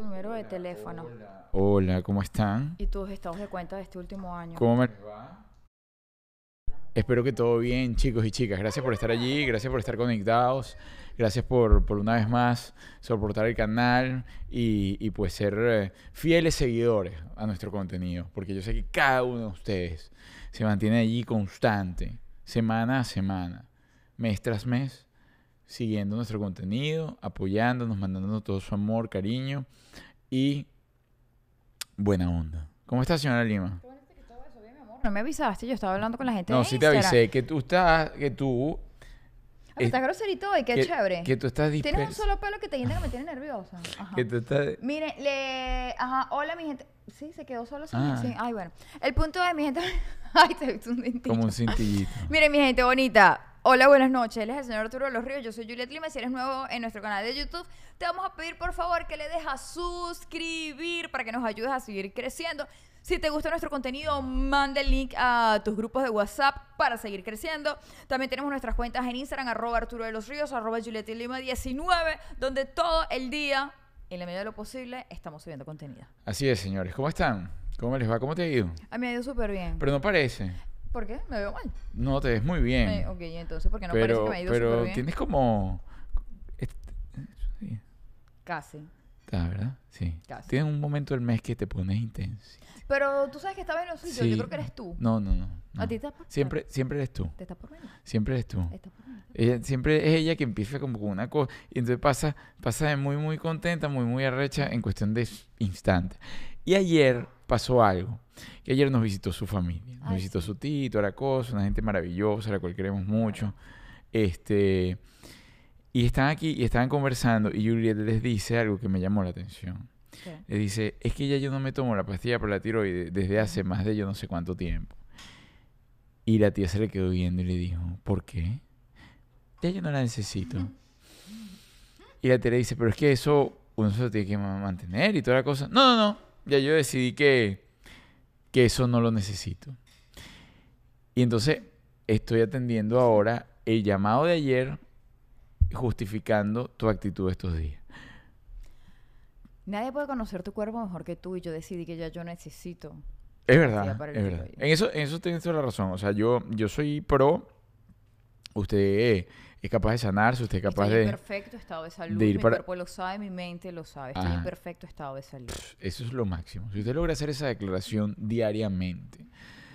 tu número de teléfono Hola, ¿cómo están? y tus estados de cuenta de este último año. ¿Cómo me va? Espero que todo bien, chicos y chicas. Gracias por estar allí, gracias por estar conectados, gracias por, por una vez más soportar el canal y, y pues ser eh, fieles seguidores a nuestro contenido, porque yo sé que cada uno de ustedes se mantiene allí constante, semana a semana, mes tras mes, siguiendo nuestro contenido, apoyándonos, mandándonos todo su amor, cariño y buena onda. ¿Cómo está, señora Lima? No me avisaste, yo estaba hablando con la gente No, de sí te avisé que tú estás, que tú, Ah, estás groserito hoy, qué que, chévere. que tú estás Tienes un disperso, solo pelo que te que me tiene nerviosa. Ajá. que tú estás, Mire, le... Ajá, hola mi gente. Sí, se quedó solo Ah. sí. Ay, bueno. El punto es, mi gente... Ay, te viste un dentito. como un cintillito. Miren, mi gente bonita. Hola, buenas noches. Él es el señor Arturo de los Ríos. Yo soy Juliet Lima. Si eres nuevo en nuestro canal de YouTube, te vamos a pedir por favor que le dejes a suscribir para que nos ayudes a seguir creciendo. Si te gusta nuestro contenido, manda el link a tus grupos de WhatsApp para seguir creciendo. También tenemos nuestras cuentas en Instagram, arroba Arturo de los Ríos, arroba Juliet Lima 19, donde todo el día, en la medida de lo posible, estamos subiendo contenido. Así es, señores. ¿Cómo están? ¿Cómo les va? ¿Cómo te ha ido? A mí me ha ido súper bien. Pero no parece. ¿Por qué? ¿Me veo mal? No, te ves muy bien. Eh, ok, entonces, ¿por qué no parece pero que me ha ido pero bien? tienes como... sí, Casi. está, ¿verdad? Sí. Casi. Tienes un momento del mes que te pones intenso. Pero tú sabes que estaba en los sitios. Yo creo que eres tú. No, no, no. no. ¿A ti te está por Siempre, siempre eres tú. Te está por venir. Siempre eres tú. Está por venir. Ella, siempre es ella que empieza como con una cosa y entonces pasa, pasa de muy, muy contenta, muy, muy arrecha en cuestión de instantes. Y ayer pasó algo, que ayer nos visitó su familia, nos Ay, visitó sí. su tito, cosa, una gente maravillosa, a la cual queremos mucho. Este, y están aquí y estaban conversando y Juliet les dice algo que me llamó la atención. ¿Qué? Le dice, es que ya yo no me tomo la pastilla para la tiroides desde hace más de yo no sé cuánto tiempo. Y la tía se le quedó viendo y le dijo, ¿por qué? Ya yo no la necesito. Y la tía le dice, pero es que eso uno se lo tiene que ma- mantener y toda la cosa. No, no, no. Ya yo decidí que, que eso no lo necesito. Y entonces estoy atendiendo ahora el llamado de ayer justificando tu actitud estos días. Nadie puede conocer tu cuerpo mejor que tú y yo decidí que ya yo necesito. Es verdad, es. En eso, en eso tienes toda la razón. O sea, yo, yo soy pro. Usted es capaz de sanarse, usted es capaz Estoy en de... perfecto estado de salud. de ir mi para- cuerpo lo sabe, mi mente lo sabe. Estoy Ajá. en perfecto estado de salud. Eso es lo máximo. Si usted logra hacer esa declaración diariamente,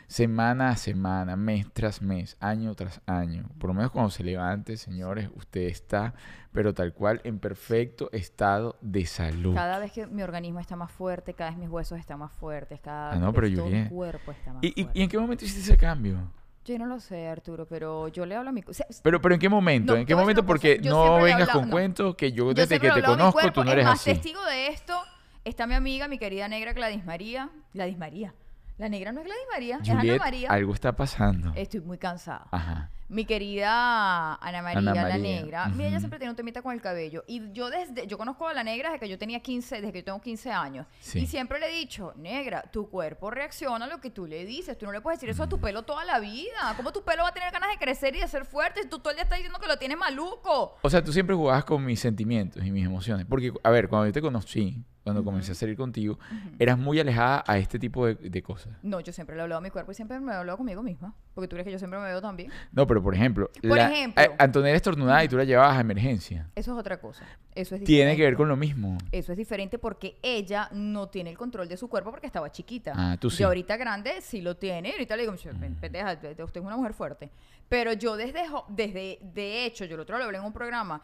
semana a semana, mes tras mes, año tras año, por lo menos cuando se levante, señores, usted está, pero tal cual, en perfecto estado de salud. Cada vez que mi organismo está más fuerte, cada vez mis huesos están más fuertes, cada Ah, no, vez pero todo mi cuerpo está más ¿Y, y- fuerte. y en qué momento hiciste ese cambio? Yo no lo sé, Arturo, pero yo le hablo a mi... o sea, Pero, pero ¿en qué momento? No, ¿En qué momento? Porque yo no vengas hablado- con no. cuentos que yo Yo desde siempre que te conozco, cuerpo. tú no Es eres más, así. testigo de esto está mi amiga, mi querida negra Gladys María. Gladys María. La negra no es Gladys María, es Ana María. algo está pasando. Estoy muy cansada. Ajá. Mi querida Ana María, Ana la negra. Mira, ella siempre tiene un temita con el cabello. Y yo desde, yo conozco a la negra desde que yo tenía 15, desde que yo tengo 15 años. Sí. Y siempre le he dicho, negra, tu cuerpo reacciona a lo que tú le dices. Tú no le puedes decir eso a tu pelo toda la vida. ¿Cómo tu pelo va a tener ganas de crecer y de ser fuerte si tú todo el día estás diciendo que lo tienes maluco? O sea, tú siempre jugabas con mis sentimientos y mis emociones. Porque, a ver, cuando yo te conocí, cuando comencé a salir contigo, eras muy alejada a este tipo de, de cosas. No, yo siempre le he hablado a mi cuerpo y siempre me he hablado conmigo misma. Porque tú crees que yo siempre me veo también. No, pero por ejemplo, Por la- ejemplo. a- Antonella estornudada y tú la llevabas a emergencia. Eso es otra cosa. Eso es Tiene que ver diferente. con lo mismo. Eso es diferente porque ella no tiene el control de su cuerpo porque estaba chiquita. Ah, tú sí. Yo ahorita grande sí lo tiene. y Ahorita le digo, "Pen- pendeja, usted es una mujer fuerte. Pero yo desde, desde, de hecho, yo el otro lo hablé en un programa.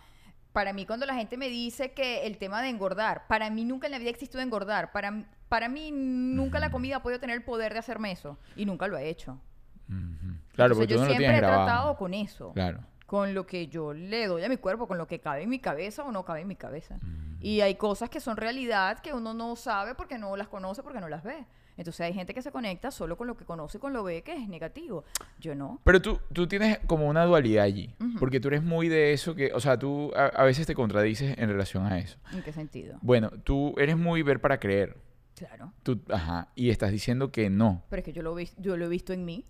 Para mí, cuando la gente me dice que el tema de engordar, para mí nunca en la vida existió engordar. Para, para mí nunca la comida ha podido tener el poder de hacerme eso. Y nunca lo he hecho. Claro, Entonces, porque tú yo no siempre he grabado. tratado con eso Claro. con lo que yo le doy a mi cuerpo, con lo que cabe en mi cabeza o no cabe en mi cabeza. Y hay cosas que son realidad que uno no sabe porque no las conoce, porque no las ve. Entonces hay gente que se conecta solo con lo que conoce y con lo ve que es negativo. Yo no. Pero tú, tú tienes como una dualidad allí. Porque tú eres muy de eso que, o sea, tú a, a veces te contradices en relación a eso. ¿En qué sentido? Bueno, tú eres muy ver para creer. Claro. Tú, ajá. Y estás diciendo que no. Pero es que yo lo, yo lo he visto en mí.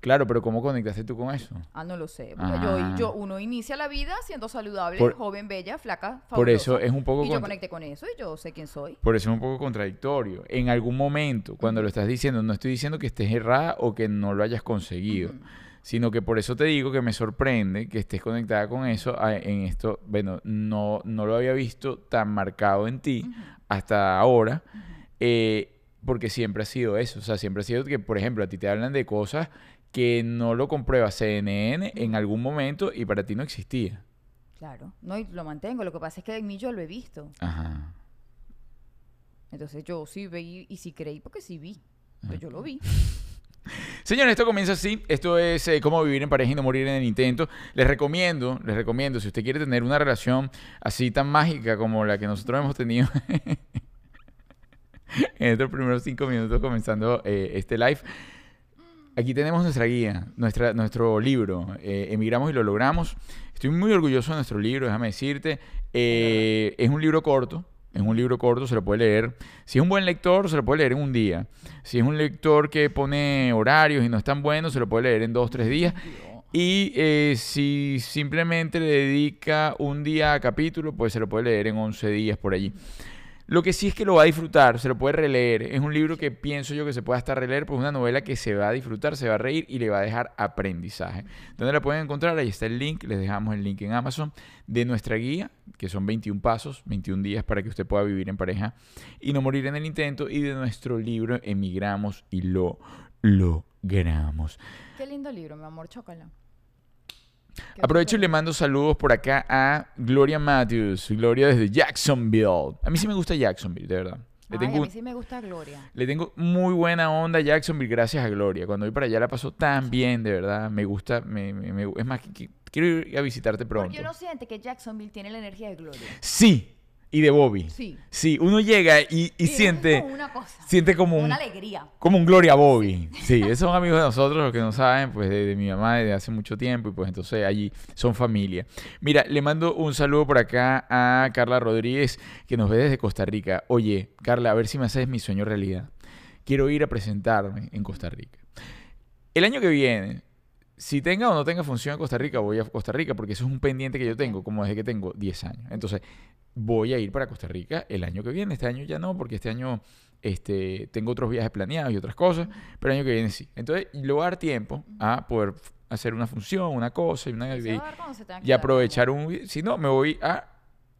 Claro, pero ¿cómo conectaste tú con eso? Ah, no lo sé. Porque Ah. yo, yo, uno inicia la vida siendo saludable, Por- joven, bella, flaca, fabulosa. Por eso es un poco Y yo conecté con eso y yo sé quién soy. Por eso es un poco contradictorio. En algún momento, cuando lo estás diciendo, no estoy diciendo que estés errada o que no lo hayas conseguido, sino que por eso te digo que me sorprende que estés conectada con eso en esto. Bueno, no, no lo había visto tan marcado en ti hasta ahora, eh, porque siempre ha sido eso. O sea, siempre ha sido que, por ejemplo, a ti te hablan de cosas que no lo comprueba CNN en algún momento y para ti no existía. Claro. No, y lo mantengo. Lo que pasa es que en mí yo lo he visto. Ajá. Entonces yo sí veí y sí creí porque sí vi. Pero yo lo vi. Señores, esto comienza así. Esto es eh, cómo vivir en pareja y no morir en el intento. Les recomiendo, les recomiendo, si usted quiere tener una relación así tan mágica como la que nosotros hemos tenido en estos primeros cinco minutos comenzando eh, este live. Aquí tenemos nuestra guía, nuestro libro, eh, Emigramos y lo logramos. Estoy muy orgulloso de nuestro libro, déjame decirte. Eh, es un libro corto, es un libro corto, se lo puede leer. Si es un buen lector, se lo puede leer en un día. Si es un lector que pone horarios y no es tan bueno, se lo puede leer en dos, tres días. Y eh, si simplemente le dedica un día a capítulo, pues se lo puede leer en 11 días por allí. Lo que sí es que lo va a disfrutar, se lo puede releer. Es un libro que pienso yo que se puede hasta releer, pues es una novela que se va a disfrutar, se va a reír y le va a dejar aprendizaje. ¿Dónde la pueden encontrar? Ahí está el link, les dejamos el link en Amazon de nuestra guía, que son 21 pasos, 21 días para que usted pueda vivir en pareja y no morir en el intento, y de nuestro libro Emigramos y lo logramos. Qué lindo libro, mi amor, chócala. Aprovecho y le mando saludos por acá a Gloria Matthews. Gloria desde Jacksonville. A mí sí me gusta Jacksonville, de verdad. Le Ay, tengo, a mí sí me gusta Gloria. le tengo muy buena onda a Jacksonville gracias a Gloria. Cuando voy para allá la paso tan bien, de verdad. Me gusta, me, me- me- es más, que- que- quiero ir a visitarte pronto. Porque uno siente que Jacksonville tiene la energía de Gloria. Sí, y de Bobby. Sí. Sí, uno llega y, y siente, como una cosa. siente como un, Una alegría. como un Gloria Bobby. Sí, esos son amigos de nosotros, los que no saben, pues de, de mi mamá desde hace mucho tiempo y pues entonces allí son familia. Mira, le mando un saludo por acá a Carla Rodríguez, que nos ve desde Costa Rica. Oye, Carla, a ver si me haces mi sueño realidad. Quiero ir a presentarme en Costa Rica. El año que viene, si tenga o no tenga función en Costa Rica, voy a Costa Rica porque eso es un pendiente que yo tengo, como desde que tengo 10 años. Entonces, voy a ir para Costa Rica el año que viene. Este año ya no, porque este año este, tengo otros viajes planeados y otras cosas, pero el año que viene sí. Entonces, le voy a dar tiempo a poder hacer una función, una cosa y, una, y, y aprovechar un... Si no, me voy a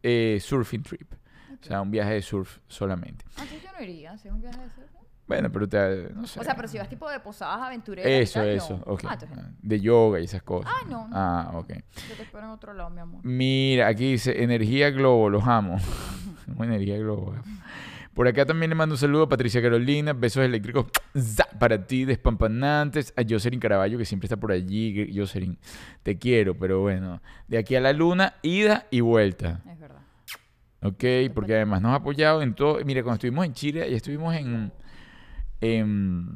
eh, surfing trip. O sea, un viaje de surf solamente. Antes yo no iría, si un viaje de surf. ¿No? Bueno, pero te... No sé. O sea, pero si vas tipo de posadas aventureras. Eso, tal, eso. no. Ah. De yoga y esas cosas. Ah, no, no. Ah, ok. Yo te espero en otro lado, mi amor. Mira, aquí dice Energía Globo, los amo. Energía Globo. Por acá también le mando un saludo a Patricia Carolina, besos eléctricos za, para ti, despampanantes, a Jocelyn Caraballo, que siempre está por allí. Jocelyn, te quiero, pero bueno, de aquí a la luna, ida y vuelta. Es verdad. Ok, porque además nos ha apoyado en todo. Mira, cuando estuvimos en Chile, y estuvimos en, en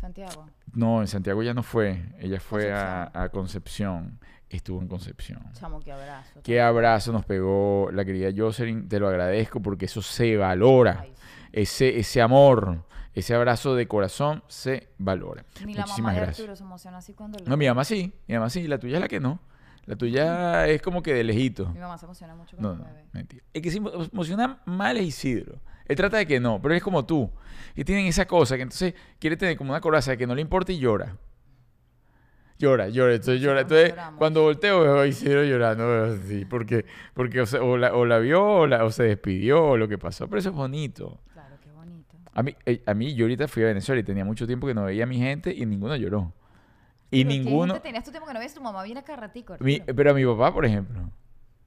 Santiago. no, en Santiago ya no fue, ella fue a, Concepción. a Concepción, estuvo en Concepción. Chamo, qué abrazo. Qué abrazo nos pegó la querida Jocelyn, te lo agradezco porque eso se valora. Ay, sí. Ese, ese amor, ese abrazo de corazón se valora. Ni la mamá de gracias. Arturo se emociona así cuando le... No, mi mamá sí, mi mamá sí, la tuya es la que no. La tuya es como que de lejito. Mi mamá se emociona mucho No, cuando no, me ve. mentira. El que se emo- emociona mal es Isidro. Él trata de que no, pero es como tú. Que tienen esa cosa que entonces quiere tener como una coraza que no le importa y llora. Llora, llora, entonces llora. Entonces, lloramos. cuando volteo veo a Isidro llorando, así, porque, porque o, sea, o la, o la vio o, la- o se despidió o lo que pasó. Pero eso es bonito. Claro, qué bonito. A mí, eh, a mí, yo ahorita fui a Venezuela y tenía mucho tiempo que no veía a mi gente y ninguno lloró. Y Pero ¿qué ninguno... Tenías tu tiempo que no ves, tu mamá viene cada ratico, mi- pero a mi papá, por ejemplo.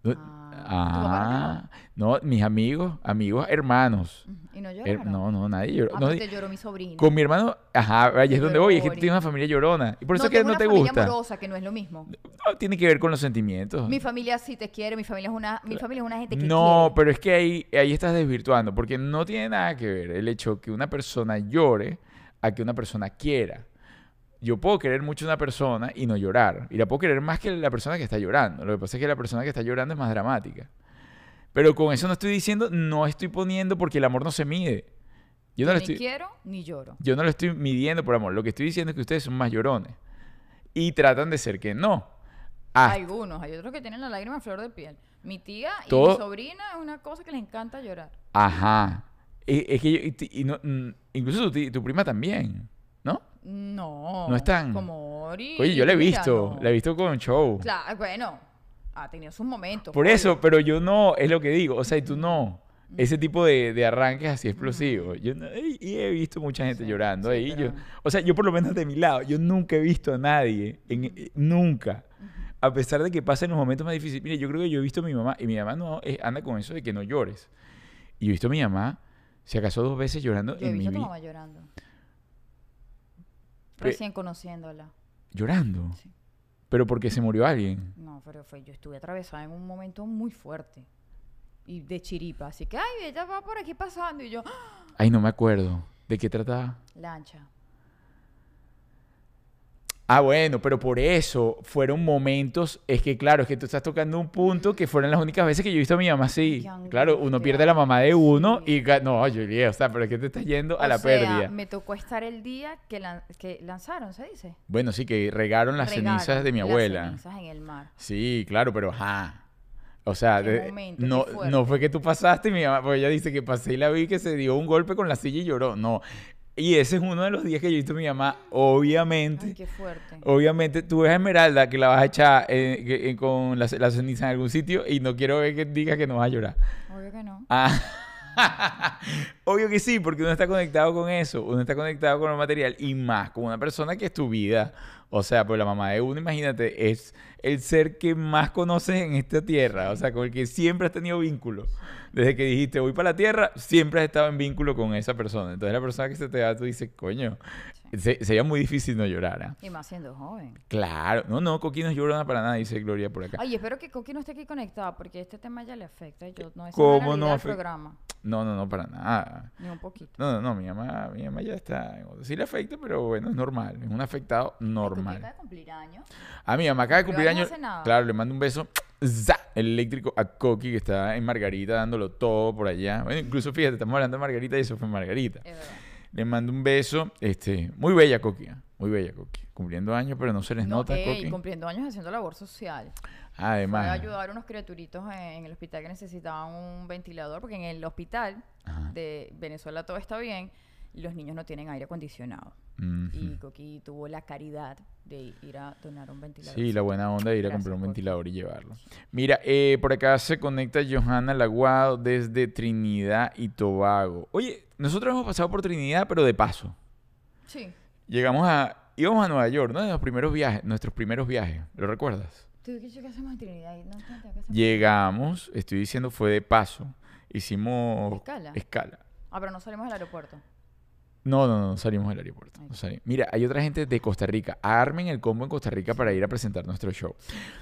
Ah, ¿tu papá no Ah, no, mis amigos, amigos, hermanos. Y no Eh, lloraron. no, no, nadie lloró. Ah, No, pero te lloró mi sobrina. con mi hermano, ajá, ahí es donde voy, es que tú tienes una familia llorona. Y por eso no, es que no una te familia gusta. amorosa, que no es lo mismo. No, tiene que ver con los sentimientos. Mi familia sí te quiere, mi familia es una, mi familia es una gente que No, quiere. pero es que ahí, ahí estás desvirtuando, porque no tiene nada que ver el hecho que una persona llore a que una persona quiera. Yo puedo querer mucho a una persona y no llorar. Y la puedo querer más que la persona que está llorando. Lo que pasa es que la persona que está llorando es más dramática. Pero con eso no estoy diciendo, no estoy poniendo porque el amor no se mide. Yo no, ni estoy, quiero ni lloro. yo no lo estoy midiendo por amor. Lo que estoy diciendo es que ustedes son más llorones. y tratan de ser que no. Hasta- Algunos, hay otros que tienen la lágrima a flor de piel. Mi tía y Todo- mi sobrina es una cosa que les encanta llorar. Ajá. Es, es que yo- y ti- y no- mm, incluso tu prima también, ¿no? No. Están. Como Ori. Oye, yo la he visto, no. la he visto con show. Claro, bueno, ha tenido sus momentos. Por obvio. eso, pero yo no, es lo que digo, o sea, y tú no. Ese tipo de, de arranques así explosivos. Yo no- y, he visto mucha gente Sí, llorando sí, ahí. pero- Yo, o sea, yo por lo menos de mi lado, yo nunca he visto a nadie, en, eh, nunca. A pesar de que pasen los momentos más difíciles. Mire, yo creo que yo he visto a mi mamá, y mi mamá no eh, anda con eso de que no llores. Y yo he visto a mi mamá, si acaso dos veces llorando Yo he en mi visto a tu vida. mamá llorando. Recién conociéndola. Llorando. Sí. Pero porque se murió alguien. No, pero fue, yo estuve atravesada en un momento muy fuerte. Y de chiripa. Así que, ay, ella va por aquí pasando. Y yo, ¡ah! Ay, no me acuerdo. ¿De qué trataba? lancha. Ah, bueno, pero por eso fueron momentos. Es que, claro, es que tú estás tocando un punto que fueron las únicas veces que yo he visto a mi mamá así. Claro, uno pierde la mamá de uno y. No, Juliet, o sea, pero es que te estás yendo a O la sea, pérdida. me tocó estar el día que, lan- que lanzaron, ¿se dice? Bueno, sí, que regaron las Regaron cenizas de mi las abuela. cenizas en el mar. Sí, claro, pero ajá. O sea, de- momento, no, no fue que tú pasaste y mi mamá, porque ella dice que pasé y la vi que se dio un golpe con la silla y lloró. No. Y ese es uno de los días que yo he visto a mi mamá, obviamente. Ay, qué fuerte. Obviamente, tú ves a Esmeralda que la vas a echar eh, que- eh, con la, la ceniza en algún sitio y no quiero ver que digas que no vas a llorar. Obvio que no. Ah. Obvio que sí, porque uno está conectado con eso, uno está conectado con el material y más con una persona que es tu vida. O sea, pues la mamá de uno, imagínate, es el ser que más conoces en esta tierra, o sea, con el que siempre has tenido vínculo. Desde que dijiste voy para la tierra, siempre has estado en vínculo con esa persona. Entonces la persona que se te va, tú dices, coño, se- sería muy difícil no llorar. ¿ah? Y más siendo joven. Claro, no, no, Coqui no llora para nada, dice Gloria por acá. Ay, espero que Coqui no esté aquí conectado porque este tema ya le afecta. Yo, no, esa ¿Cómo no, afecta? programa. No, no, no, para nada. Ni un poquito. No, no, no, mi mamá, mi mamá ya está. Sí le afecta, pero bueno, es normal. Es un afectado normal. acaba de cumplir años. A mi mamá acaba de cumplir años. Claro, le mando un beso. ¡za! El eléctrico a Coqui, que está en Margarita dándolo todo por allá. Bueno, incluso fíjate, estamos hablando de Margarita y eso fue Margarita. Es verdad. Le mando un beso. Este, muy bella Coqui. Muy bella Coqui. Cumpliendo años, pero no se les No, nota, ey, Coqui. cumpliendo años haciendo labor social. Fue Además. a ayudar a unos criaturitos en, en el hospital que necesitaban un ventilador, porque en el hospital Ajá. de Venezuela todo está bien los niños no tienen aire acondicionado. Y Coqui tuvo la caridad de ir a donar un ventilador. Sí, la buena onda de ir a comprar un ventilador y llevarlo. Mira, eh, por acá se conecta Johanna Laguado desde Trinidad y Tobago. Oye, nosotros hemos pasado por Trinidad, pero de paso. Sí. Llegamos a... Íbamos a Nueva York, ¿no? De los primeros viajes, nuestros primeros viajes. ¿Lo recuerdas? ¿Tú qué hacemos en Trinidad? No, ¿qué? Llegamos, estoy diciendo, fue de paso. Hicimos... ¿Escala? Escala. Ah, pero no salimos del aeropuerto. No, no, no, no salimos del aeropuerto. Ay, no salimos. Mira, hay otra gente de Costa Rica. Armen el combo en Costa Rica para ir a presentar nuestro show.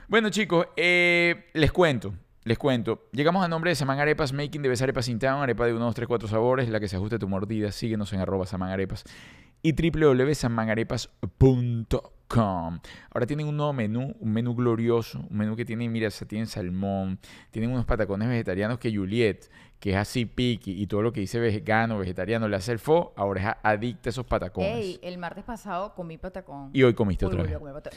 Bueno, chicos, eh, les cuento. Les cuento. Llegamos a nombre de Saman Arepas, Making de Best Arepas in Town. Arepa de 1, 2, 3, 4 sabores, la que se ajuste a tu mordida. Síguenos en arroba Saman Arepas y Ahora tienen un nuevo menú, un menú glorioso, un menú que tiene, mira, se tienen salmón, tienen unos patacones vegetarianos que Juliet, que es así piqui y todo lo que dice vegano, vegetariano, le hace el fo, ahora es adicta a esos patacones. Ey, el martes pasado comí patacón. Y hoy comiste otra vez.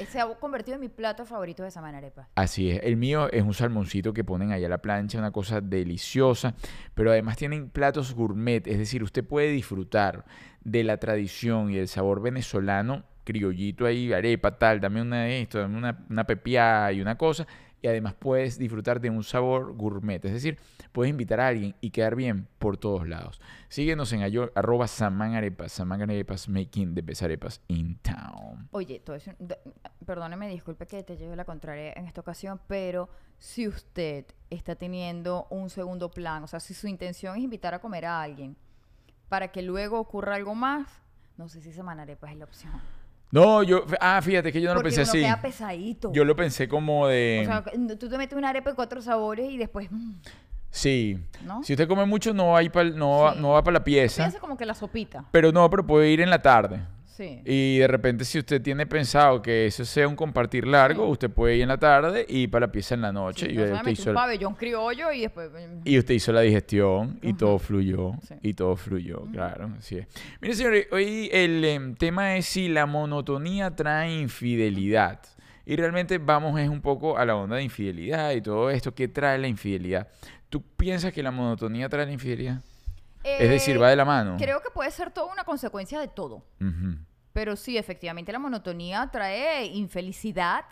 Se ha convertido en mi plato favorito de Samanarepa. Así es. El mío es un salmoncito que ponen ahí a la plancha, una cosa deliciosa. Pero además tienen platos gourmet. Es decir, usted puede disfrutar de la tradición y del sabor venezolano, criollito ahí, arepa, tal, dame una de esto, dame una, una pepiada y una cosa. Y además puedes disfrutar de un sabor gourmet. Es decir, puedes invitar a alguien y quedar bien por todos lados. Síguenos en ayo- arroba samanarepas, samanarepas, making the best arepas in town. Oye, todo eso, perdóneme, disculpe que te lleve la contraria en esta ocasión, pero si usted está teniendo un segundo plan, o sea, si su intención es invitar a comer a alguien para que luego ocurra algo más, no sé si Samanarepa es la opción. No, yo, ah, fíjate que yo no lo pensé uno así. queda pesadito. Yo lo pensé como de... O sea, tú te metes una arepa de cuatro sabores y después, mm, sí. ¿no? Si usted come mucho, no pa'l- no va, Sí. no va para la pieza. Piensa como que la sopita. Pero no, pero puede ir en la tarde. Sí. Y de repente, si usted tiene pensado que eso sea un compartir largo, Sí. usted puede ir en la tarde y para la pieza en la noche. Sí, y, usted hizo, un pabellón criollo y después... mm, y usted hizo la digestión y todo fluyó. Y todo fluyó, claro. Así es. Mire, señores, hoy el em, tema es si la monotonía trae infidelidad. Y realmente vamos es un poco a la onda de infidelidad y todo esto. ¿Qué trae la infidelidad? ¿Tú piensas que la monotonía trae la infidelidad? Es decir, eh, va de la mano. Creo que puede ser toda una consecuencia de todo. Pero sí, efectivamente, la monotonía trae infelicidad.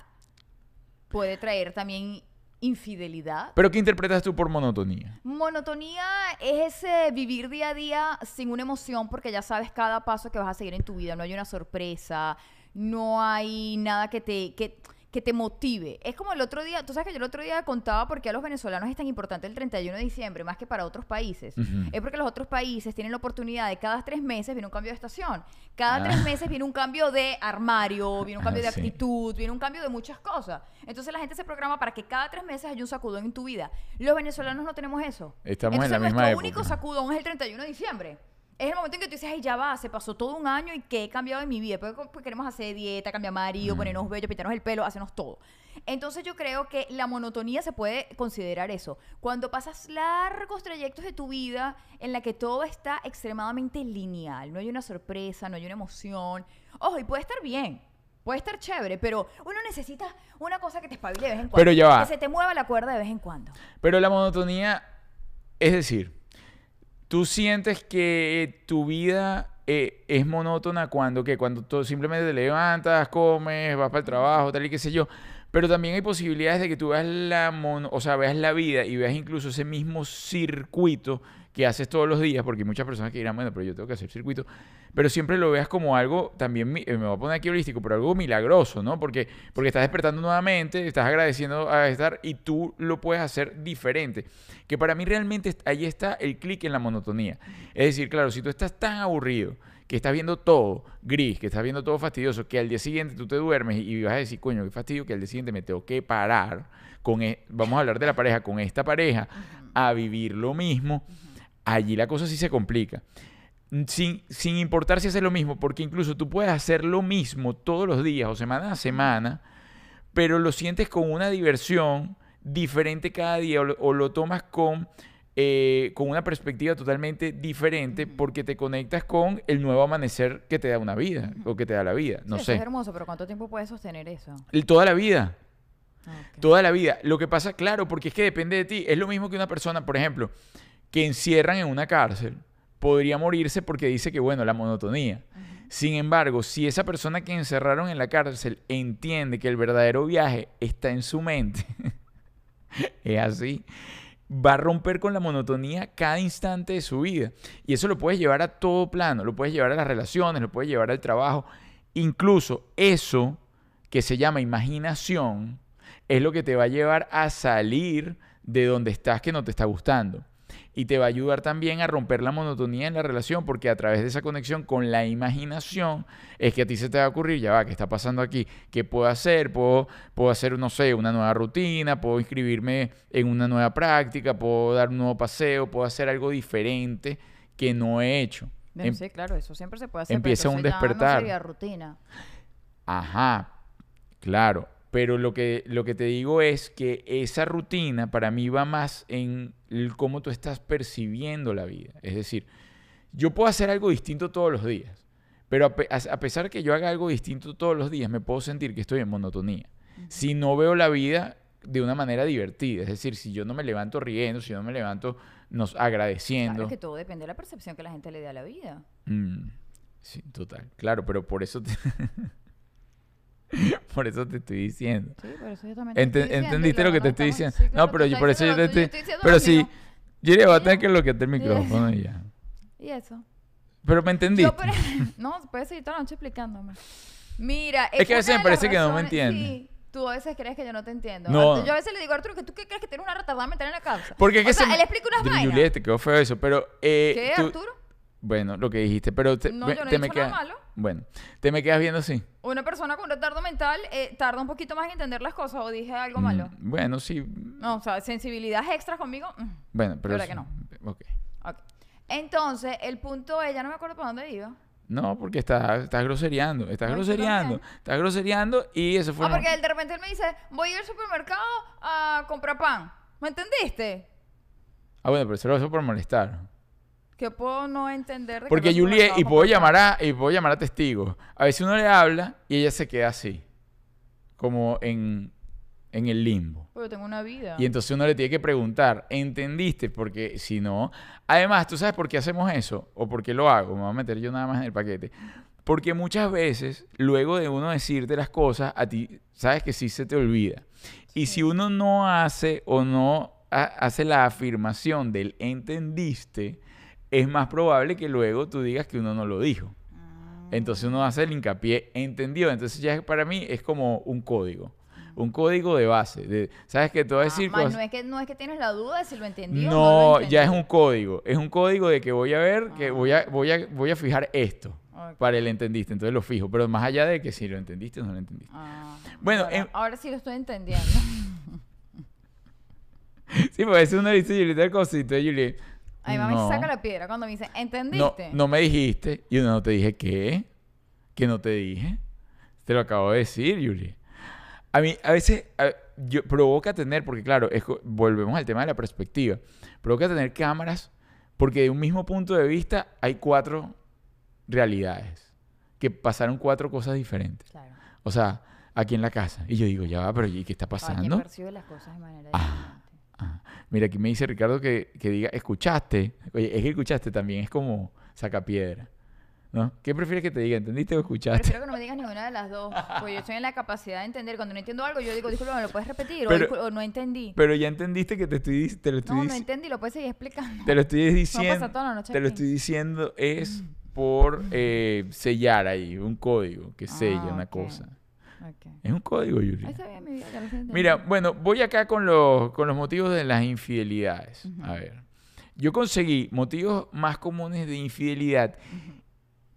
Puede traer también infidelidad. ¿Pero qué interpretas tú por monotonía? Monotonía es ese vivir día a día sin una emoción porque ya sabes cada paso que vas a seguir en tu vida. No hay una sorpresa, no hay nada que te, que, que te motive. Es como el otro día, tú sabes que yo el otro día contaba por qué a los venezolanos es tan importante el 31 de diciembre más que para otros países. Es porque los otros países tienen la oportunidad de cada tres meses viene un cambio de estación. Cada Ah. tres meses viene un cambio de armario, viene un cambio Ah, de sí. actitud, viene un cambio de muchas cosas. Entonces la gente se programa para que cada tres meses haya un sacudón en tu vida. Los venezolanos no tenemos eso. Estamos en la misma nuestro época. único sacudón es el 31 de diciembre. Es el momento en que tú dices, ay, ya va, se pasó todo un año y qué he cambiado en mi vida. Pues, pues queremos hacer dieta, cambiar marido, Mm. ponernos bello, pintarnos el pelo, hacernos todo. Entonces yo creo que la monotonía se puede considerar eso. Cuando pasas largos trayectos de tu vida en la que todo está extremadamente lineal, no hay una sorpresa, no hay una emoción. Ojo, y puede estar bien. Puede estar chévere, pero uno necesita una cosa que te espabile de vez en cuando. Pero ya va. Que se te mueva la cuerda de vez en cuando. Pero la monotonía, es decir, tú sientes que tu vida eh, es monótona cuando que cuando tú simplemente te levantas, comes, vas para el trabajo, tal y qué sé yo. Pero también hay posibilidades de que tú veas la mono, o sea, veas la vida y veas incluso ese mismo circuito que haces todos los días, porque hay muchas personas que dirán, bueno, pero yo tengo que hacer circuito, pero siempre lo veas como algo también, eh, me voy a poner aquí holístico, pero algo milagroso, ¿no? Porque, porque estás despertando nuevamente, estás agradeciendo a estar y tú lo puedes hacer diferente. Que para mí realmente ahí está el clic en la monotonía. Es decir, claro, si tú estás tan aburrido, que estás viendo todo gris, que estás viendo todo fastidioso, que al día siguiente tú te duermes y, vas a decir, coño, qué fastidio, que al día siguiente me tengo que parar con, e- vamos a hablar de la pareja, con esta pareja, a vivir lo mismo, allí la cosa sí se complica. Sin, sin importar si haces lo mismo, porque incluso tú puedes hacer lo mismo todos los días o semana a semana, pero lo sientes con una diversión diferente cada día o lo, o lo tomas con, eh, con una perspectiva totalmente diferente porque te conectas con el nuevo amanecer que te da una vida o que te da la vida. No Sí, eso sé. es hermoso, pero ¿cuánto tiempo puedes sostener eso? El- Toda la vida. Ok. Toda la vida. Lo que pasa, claro, porque es que depende de ti. Es lo mismo que una persona, por ejemplo, que encierran en una cárcel, podría morirse porque dice que, bueno, la monotonía. Sin embargo, si esa persona que encerraron en la cárcel entiende que el verdadero viaje está en su mente, es así, va a romper con la monotonía cada instante de su vida. Y eso lo puedes llevar a todo plano, lo puedes llevar a las relaciones, lo puedes llevar al trabajo. Incluso eso que se llama imaginación es lo que te va a llevar a salir de donde estás que no te está gustando. Y te va a ayudar también a romper la monotonía en la relación porque a través de esa conexión con la imaginación es que a ti se te va a ocurrir, ya va, ¿qué está pasando aquí? ¿Qué puedo hacer? Puedo, puedo hacer, no sé, una nueva rutina, puedo inscribirme en una nueva práctica, puedo dar un nuevo paseo, puedo hacer algo diferente que no he hecho. Bueno, Em- sí, claro, eso siempre se puede hacer. pero empieza un entonces ya no despertar. sería rutina. Ajá, claro. Pero lo que, lo que te digo es que esa rutina para mí va más en el cómo tú estás percibiendo la vida. Es decir, yo puedo hacer algo distinto todos los días, pero a, pe- a- pesar que yo haga algo distinto todos los días, me puedo sentir que estoy en monotonía. Si no veo la vida de una manera divertida, es decir, si yo no me levanto riendo, si yo no me levanto nos agradeciendo. Claro, es que todo depende de la percepción que la gente le dé a la vida. Mm, sí, total. Claro, pero por eso te... por eso te estoy diciendo. Sí, por eso yo también te Ente- estoy diciendo, ¿Entendiste lo que te estoy diciendo? sí, claro, no, pero yo por eso yo te diciendo estoy... estoy Pero diciendo sí, Yuri, va a tener que bloquearte el micrófono y ya. ¿Y eso? Pero me entendiste. Yo, pero, no, puedes seguir toda la noche explicándome. Mira, Es que a veces me parece que no me entiendes. Sí, tú a veces crees que yo no te entiendo. No. Yo a veces le digo a Arturo que tú qué crees que tienes una retardada mental en la cabeza. Porque es que o sea, se me- él explica unas vainas. Juliet, te quedó feo eso, pero... eh, ¿Qué, tú- Arturo? Bueno, lo que dijiste, pero te, No, me- yo no he te me dicho nada queda- malo. Bueno, te me quedas viendo así. Una persona con retardo mental eh, tarda un poquito más en entender las cosas o dije algo malo. Mm, Bueno, sí. No, o sea, sensibilidad extra conmigo. mm, Bueno, pero... verdad que no. Ok. ok. Entonces, el punto es, ya no me acuerdo para dónde iba. No, porque estás, estás grosereando, estás Ay, también. estás grosereando y eso fue... Ah, porque él de repente él me dice, voy al supermercado a comprar pan. ¿Me entendiste? Ah, bueno, pero eso lo hace por molestar. Que puedo no entender de que Porque al Julie, y puedo llamar a, y puedo llamar a testigos. A veces uno le habla y ella se queda así, como en, en el limbo. Pero tengo una vida. Y entonces uno le tiene que preguntar, ¿entendiste? Porque si no... Además, ¿tú sabes por qué hacemos eso? ¿O por qué lo hago? Me voy a meter yo nada más en el paquete. Porque muchas veces, luego de uno decirte las cosas, a ti, sabes que sí se te olvida. Y si uno no hace o no ha- hace la afirmación del entendiste, es más probable que luego tú digas que uno no lo dijo. Ah. Entonces uno hace el hincapié entendido. Entonces ya para mí es como un código. Un código de base. De, ¿Sabes que Te voy a Ah, decir cosas- no es que no es que tienes la duda de si lo entendió o no, no lo ya es un código. Es un código de que voy a ver, que voy a, voy a, voy a fijar esto para el entendiste. Entonces lo fijo. Pero más allá de que si lo entendiste o no lo entendiste. Ah, Bueno, ahora, em- ahora sí lo estoy entendiendo. Sí, porque a veces uno le dice Julieta el cosito y Julieta. A mi mamá no, saca la piedra cuando me dice, no, ¿entendiste? no me dijiste. Y uno no te dije qué. Que no te dije. Te lo acabo de decir, Julie. A mí, a veces, a- yo, provoca tener, porque claro, es volvemos al tema de la perspectiva. Provoca tener cámaras, porque de un mismo punto de vista hay cuatro realidades. Que pasaron cuatro cosas diferentes. Claro. O sea, aquí en la casa. Y yo digo, ya va, pero ¿y qué está pasando? las cosas de manera Ah. Ah, Mira, aquí me dice Ricardo que, que diga, escuchaste. Oye, es que escuchaste también, es como sacapiedra. ¿No? ¿Qué prefieres que te diga? ¿Entendiste o escuchaste? Prefiero que no me digas ninguna de las dos, porque yo estoy en la capacidad de entender. Cuando no entiendo algo, yo digo, disculpa, ¿me lo puedes repetir? O, Pero- "Discul- o no entendí. Pero ya entendiste que te estoy te lo estoy No, no dic- entendí, lo puedes seguir explicando. te lo estoy diciendo. pasar toda la noche Te lo estoy diciendo es por eh, sellar ahí un código que sella Ah, una cosa. Ok. Es un código, está bien, mi vida, Mira, bueno, voy acá con los, con los motivos de las infidelidades. Ujú. A ver. Yo conseguí motivos más comunes de infidelidad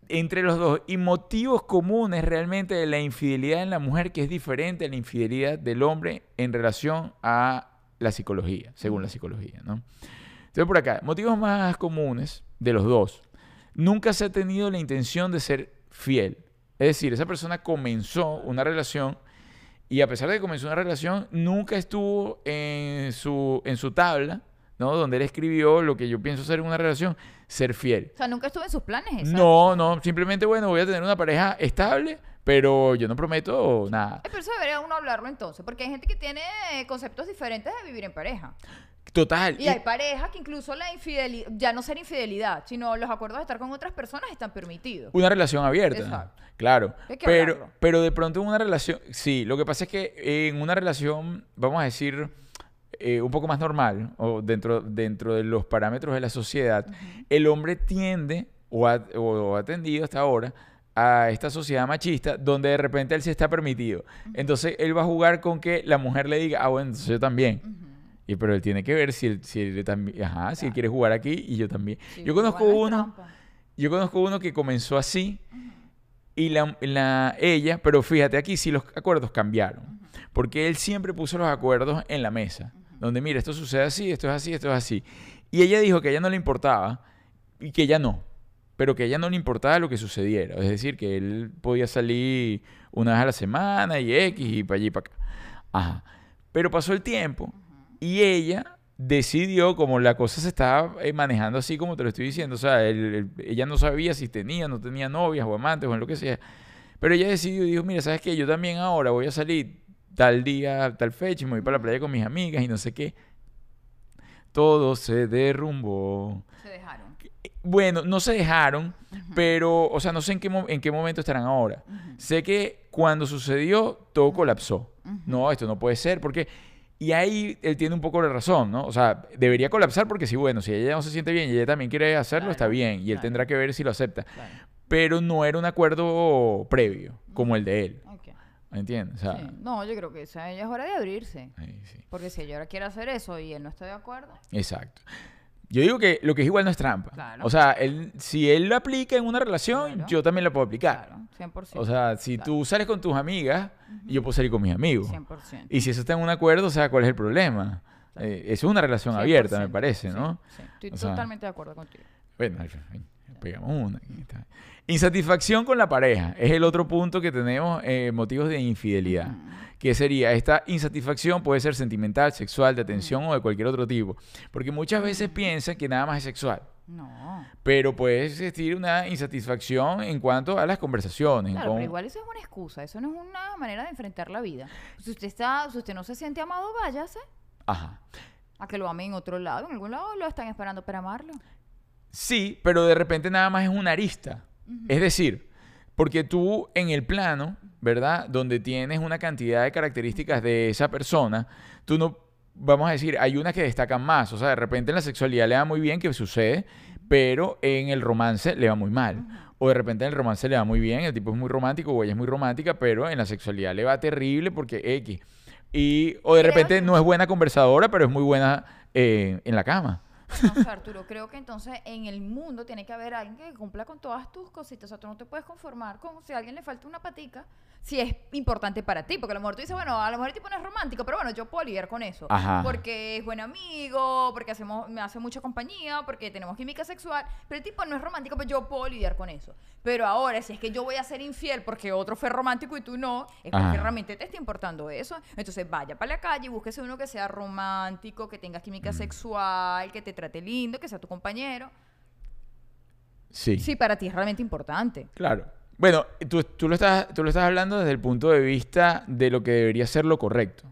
entre los dos y motivos comunes realmente de la infidelidad en la mujer que es diferente a la infidelidad del hombre en relación a la psicología, según la psicología, ¿no? Entonces por acá, motivos más comunes de los dos. Nunca se ha tenido la intención de ser fiel. Es decir, esa persona comenzó una relación y a pesar de que comenzó una relación, nunca estuvo en su, en su tabla, ¿no? Donde él escribió lo que yo pienso ser una relación, ser fiel. O sea, nunca estuve en sus planes. No, no, simplemente, bueno, voy a tener una pareja estable, pero yo no prometo nada. Ay, pero eso debería uno hablarlo entonces, porque hay gente que tiene eh, conceptos diferentes de vivir en pareja. Total. Y y- hay parejas que incluso la infidelidad, ya no ser infidelidad, sino los acuerdos de estar con otras personas están permitidos. Una relación abierta. Exacto. Claro. Hay que Pero, hablarlo. pero de pronto en una relación. Sí, lo que pasa es que en una relación, vamos a decir, eh, un poco más normal, o dentro, dentro de los parámetros de la sociedad, el hombre tiende, o ha, o ha tendido hasta ahora, a esta sociedad machista, donde de repente él se está permitido. Entonces él va a jugar con que la mujer le diga, ah, bueno, entonces yo también. Y pero él tiene que ver si él, si él también, ajá, si él quiere jugar aquí y yo también. Sí, yo conozco uno. trampa. Yo conozco uno que comenzó así y la, la- ella, pero fíjate aquí sí los acuerdos cambiaron, porque él siempre puso los acuerdos en la mesa, donde mira, esto sucede así, esto es así, esto es así. Y ella dijo que a ella no le importaba y que ella no, pero que a ella no le importaba lo que sucediera, es decir, que él podía salir una vez a la semana y X y para allí y para acá. Ajá. Pero pasó el tiempo y ella decidió, como la cosa se estaba eh, manejando así como te lo estoy diciendo, o sea, él- él- ella no sabía si tenía, no tenía novias o amantes o en lo que sea, pero ella decidió y dijo, mira, ¿sabes qué? Yo también ahora voy a salir tal día, tal fecha y me voy para la playa con mis amigas y no sé qué. Todo se derrumbó. Bueno, no se dejaron, pero, o sea, no sé en qué, en qué momento estarán ahora. Sé que cuando sucedió, todo colapsó. No, esto no puede ser, porque... Y ahí él tiene un poco de razón, ¿no? O sea, debería colapsar porque sí, bueno, si ella no se siente bien y ella también quiere hacerlo, está bien. Y él claro. tendrá que ver si lo acepta. Claro. Pero no era un acuerdo previo, como el de él. Ok. ¿Me entiendes? O sea, Sí. No, yo creo que ya es hora de abrirse. ahí sí. Porque si ella ahora quiere hacer eso y él no está de acuerdo. Exacto. Yo digo que lo que es igual no es trampa. Claro. O sea, él, si él lo aplica en una relación, Claro. yo también lo puedo aplicar. Claro, 100%. O sea, si tú sales con tus amigas, yo puedo salir con mis amigos. 100%. Y si eso está en un acuerdo, o sea, ¿cuál es el problema? Eh, es una relación abierta, me 100%, parece, ¿no? sí. Estoy O sea, totalmente de acuerdo contigo. Bueno, Pegamos una. Insatisfacción con la pareja es el otro punto que tenemos, eh, motivos de infidelidad. Que sería, esta insatisfacción puede ser sentimental, sexual, de atención o de cualquier otro tipo. Porque muchas veces piensan que nada más es sexual. No. Pero puede existir una insatisfacción en cuanto a las conversaciones. Claro, pero igual eso es una excusa, eso no es una manera de enfrentar la vida. Si usted está, si usted no se siente amado, váyase Ajá. a que lo amen en otro lado, en algún lado lo están esperando para amarlo. Sí, pero de repente nada más es una arista. Es decir, porque tú en el plano, ¿verdad? Donde tienes una cantidad de características de esa persona, tú no, vamos a decir, hay unas que destacan más. O sea, de repente en la sexualidad le va muy bien, que sucede, pero en el romance le va muy mal. O de repente en el romance le va muy bien, el tipo es muy romántico o ella es muy romántica, pero en la sexualidad le va terrible porque X. Y, o de repente no es buena conversadora, pero es muy buena eh, en la cama. No sé, Arturo, creo que entonces en el mundo tiene que haber alguien que cumpla con todas tus cositas. O sea, tú no te puedes conformar con si a alguien le falta una patica, si es importante para ti. Porque a lo mejor tú dices, bueno, a lo mejor el tipo no es romántico, pero bueno, yo puedo lidiar con eso. Ajá. Porque es buen amigo, porque hacemos, me hace mucha compañía, porque tenemos química sexual. Pero el tipo no es romántico, pero yo puedo lidiar con eso. Pero ahora, si es que yo voy a ser infiel porque otro fue romántico y tú no, es porque Ajá. realmente te está importando eso. Entonces vaya para la calle y búsquese uno que sea romántico, que tenga Mm. química sexual, que te trate lindo, que sea tu compañero. Sí. Sí, para ti es realmente importante. Claro. Bueno, tú, tú lo estás, tú lo estás hablando desde el punto de vista de lo que debería ser lo correcto.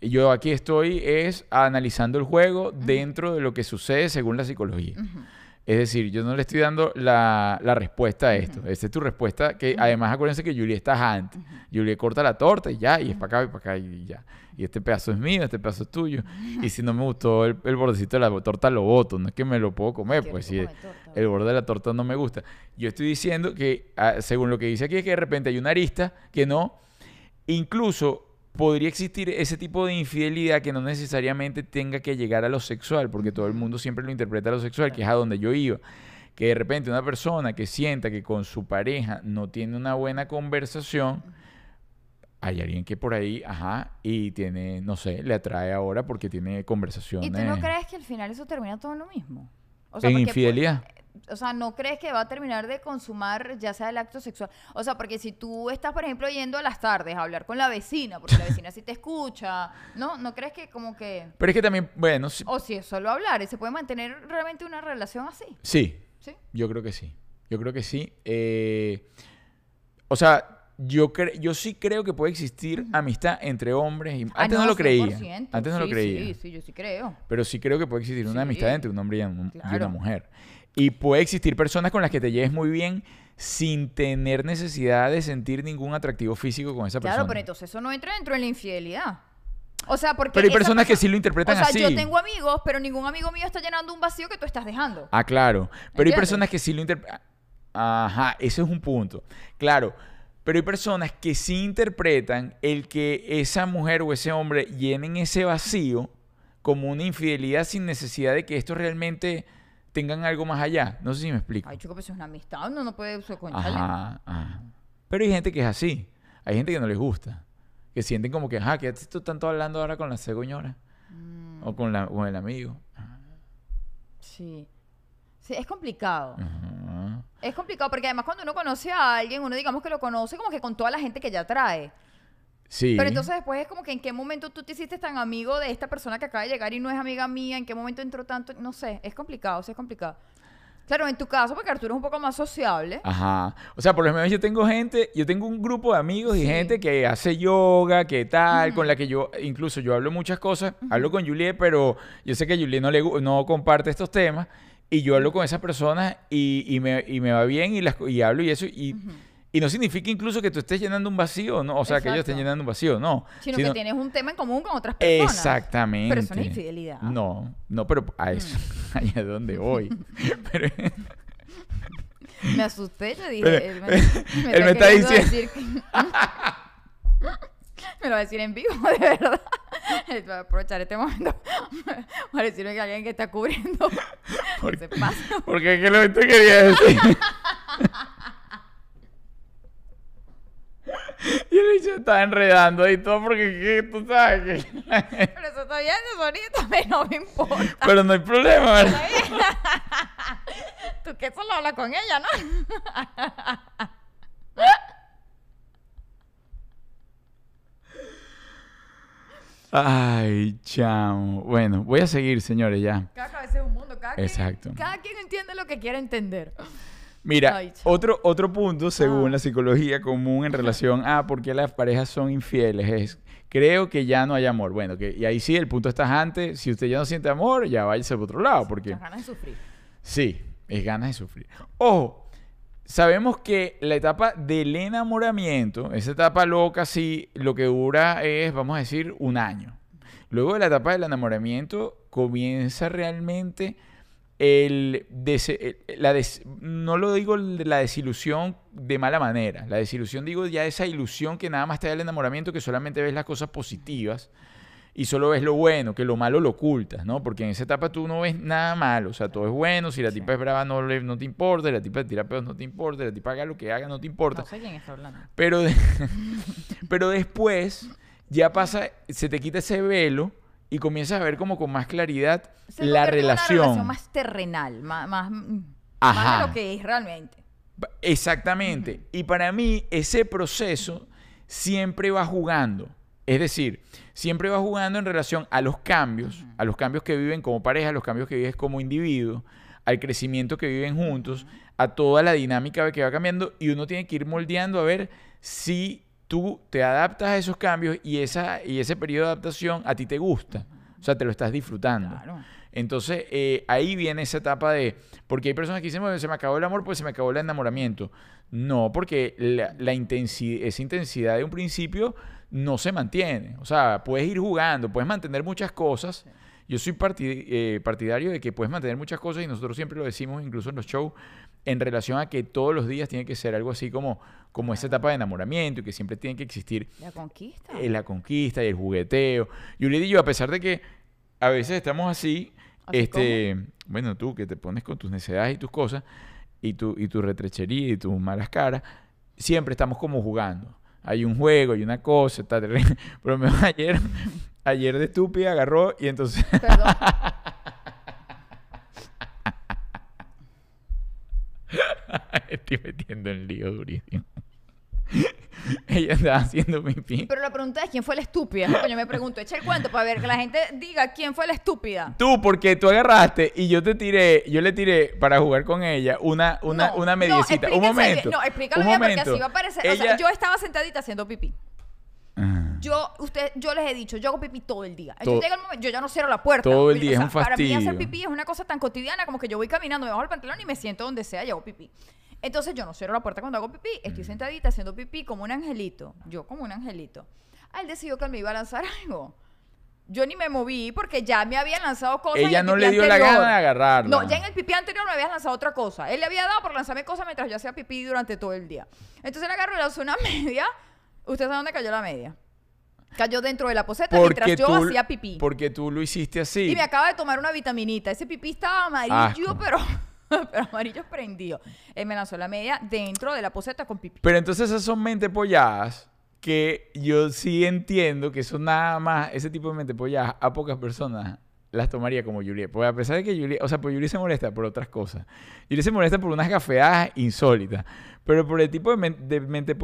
Y Yo aquí estoy es analizando el juego dentro de lo que sucede según la psicología. Es decir, yo no le estoy dando la, la respuesta a esto. Esa es tu respuesta, que además acuérdense que Julie está antes. Julie corta la torta y ya, y es para acá y para acá y ya. Y este pedazo es mío, este pedazo es tuyo. Y si no me gustó el, el bordecito de la torta, lo boto. No es que me lo puedo comer, pues si torta, el borde de la torta no me gusta. Yo estoy diciendo que, ah, según lo que dice aquí, es que de repente hay una arista que no. Incluso podría existir ese tipo de infidelidad que no necesariamente tenga que llegar a lo sexual, porque todo el mundo siempre lo interpreta a lo sexual, que es a donde yo iba. Que de repente una persona que sienta que con su pareja no tiene una buena conversación, hay alguien que por ahí, ajá, y tiene, no sé, le atrae ahora porque tiene conversaciones. ¿Y tú no crees que al final eso termina todo en lo mismo? O en pues, infidelidad. O sea, ¿no crees que va a terminar de consumar ya sea el acto sexual? O sea, porque si tú estás, por ejemplo, yendo a las tardes a hablar con la vecina, porque la vecina sí te escucha, ¿no? ¿No crees que como que... Pero es que también, bueno, sí, O si es solo hablar, ¿y se puede mantener realmente una relación así? sí, ¿Sí? Yo creo que sí. Yo creo que sí. Eh, o sea, yo, yo sí creo que puede existir amistad entre hombres y... Ah, Antes no, lo creía. 100%. Antes no lo creía. Sí, sí, yo sí creo. Pero sí creo que puede existir una Sí. amistad entre un hombre y, un- y una mujer. Y puede existir personas con las que te lleves muy bien sin tener necesidad de sentir ningún atractivo físico con esa persona. Claro, pero entonces eso no entra dentro de la infidelidad. O sea, porque... Pero hay personas que sí lo interpretan O sea, así. yo tengo amigos, pero ningún amigo mío está llenando un vacío que tú estás dejando. Ah, claro. Pero hay personas que sí lo interpretan. Ajá, ese es un punto. Claro. Pero hay personas que sí interpretan el que esa mujer o ese hombre llenen ese vacío como una infidelidad sin necesidad de que esto realmente tengan algo más allá. No sé si me explico. Ay, chico, pues es una amistad, uno no puede usar con chale. Ajá, ajá. Pero hay gente que es así. Hay gente que no les gusta. Que sienten como que, ajá, que tú tanto hablando ahora con la cegoñora. Mm. O con, la, con el amigo. Sí. Sí, es complicado. Ajá. Es complicado porque además cuando uno conoce a alguien, uno digamos que lo conoce como que con toda la gente que ya trae. Sí. Pero entonces después es como que en qué momento tú te hiciste tan amigo de esta persona que acaba de llegar y no es amiga mía, en qué momento entró tanto, no sé, es complicado, sí es complicado. Claro, en tu caso, porque Arturo es un poco más sociable. Ajá. O sea, por lo menos yo tengo gente, yo tengo un grupo de amigos y Sí. gente que hace yoga, que tal, con la que yo, incluso yo hablo muchas cosas, hablo con Juliet, pero yo sé que Juliet no, le, no comparte estos temas, y yo hablo con esas personas y, y me, y me va bien y, las, y hablo y eso, y, y no significa incluso que tú estés llenando un vacío, ¿no? O sea, que ellos estén llenando un vacío, no. Sino, Sino- que tienes un tema en común con otras personas. Exactamente. Pero eso no es infidelidad. Mm. No, no, pero a eso, allá es donde voy. Pero, Me asusté, yo dije. Pero- él me, él me está diciendo- decir que- me lo va a decir en vivo, de verdad. Va a aprovechar este momento para decirme que alguien que está cubriendo ¿Por ese paso. Porque es que lo que te quería decir. y el bicho estaba enredando ahí todo porque tú sabes que... Pero eso está bien, a mí no me importa. Pero no hay problema, ¿verdad? Tú que solo hablas con ella, ¿no? Ay, chamo. Bueno, voy a seguir, señores, ya. Cada cabeza es un mundo. Cada Exacto. Quien, cada quien entiende lo que quiere entender. Mira, Ay, otro, otro punto, según Ah. la psicología común en relación a por qué las parejas son infieles, es creo que ya no hay amor. Bueno, que, y ahí sí, el punto está antes. Si usted ya no siente amor, ya váyase por otro lado, porque Las ganas de sufrir. sí, es ganas de sufrir. Ojo, sabemos que la etapa del enamoramiento, esa etapa loca, sí, lo que dura es, vamos a decir, un año. Luego de la etapa del enamoramiento comienza realmente el la des- no lo digo la desilusión de mala manera, la desilusión digo ya esa ilusión que nada más te da el enamoramiento, que solamente ves las cosas positivas y solo ves lo bueno, que lo malo lo ocultas, ¿no? Porque en esa etapa tú no ves nada malo, o sea, todo es bueno, si la tipa es brava no, le- no te importa, si la tipa tira pedos no te importa, si la tipa haga lo que haga no te importa. No sé quién está hablando. Pero, de- pero después ya pasa, se te quita ese velo y comienzas a ver como con más claridad la relación. Una relación más terrenal, más, más, mm, Ajá. más de lo que es realmente. Exactamente. Y para mí ese proceso siempre va jugando. Es decir, siempre va jugando en relación a los cambios, a los cambios que viven como pareja, a los cambios que vives como individuo, al crecimiento que viven juntos, a toda la dinámica que va cambiando y uno tiene que ir moldeando a ver si tú te adaptas a esos cambios y, esa, y ese periodo de adaptación a ti te gusta. O sea, te lo estás disfrutando. Claro. Entonces, eh, ahí viene esa etapa de... Porque hay personas que dicen, bueno, se me acabó el amor, pues se me acabó el enamoramiento. No, porque la, la intensi- esa intensidad de un principio no se mantiene. O sea, puedes ir jugando, puedes mantener muchas cosas. Yo soy eh, partidario de que puedes mantener muchas cosas y nosotros siempre lo decimos, incluso en los shows, en relación a que todos los días tiene que ser algo así como, como esa etapa de enamoramiento y que siempre tiene que existir La conquista. eh, la conquista y el jugueteo. Juliet y yo, a pesar de que a veces estamos así, ¿Así este, bueno, tú que te pones con tus necesidades y tus cosas, y tu, y tu retrechería y tus malas caras, siempre estamos como jugando. Hay un juego, hay una cosa, está terrible. Pero ayer, ayer de estúpida agarró y entonces Perdón. estoy metiendo en lío durísimo. Ella estaba haciendo pipí. Pero la pregunta es quién fue la estúpida. Yo me pregunto. Echa el cuento para ver que la gente diga quién fue la estúpida. Tú, porque tú agarraste y yo te tiré, yo le tiré para jugar con ella una, una, No, una no, mediecita. un explíquense momento. No, explícalo un bien porque así va a parecer. O sea, yo estaba sentadita haciendo pipí. Ah, Yo, usted, yo les he dicho, yo hago pipí todo el día. Entonces llega el momento, yo ya no cierro la puerta. Todo el O día, es un Para mí hacer fastidio. pipí es una cosa tan cotidiana como que yo voy caminando, me bajo el pantalón y me siento donde sea y hago pipí. Entonces yo no cierro la puerta cuando hago pipí, Mm. estoy sentadita haciendo pipí como un angelito. Yo como un angelito. Ah, él decidió que me iba a lanzar algo. Yo ni me moví porque ya me habían lanzado cosas. en Ella el no le dio la anterior. gana de agarrarla. No, ya en el pipí anterior me habían lanzado otra cosa. Él le había dado por lanzarme cosas mientras yo hacía pipí durante todo el día. Entonces él agarró y lanzó una media. ¿Usted sabe dónde cayó la media? Cayó dentro de la poseta porque mientras yo tú, hacía pipí. porque tú lo hiciste así. Y me acaba de tomar una vitaminita. Ese pipí estaba amarillo, Asco. pero, pero amarillo prendido. Él me lanzó la media dentro de la poseta con pipí. Pero entonces esas son mente polladas que yo sí entiendo que son nada más, ese tipo de mente polladas a pocas personas las tomaría como Juliet. Porque a pesar de que Juliet, o sea, pues Juliet se molesta por otras cosas. Juliet se molesta por unas gafeadas insólitas. Pero por el tipo de, men- de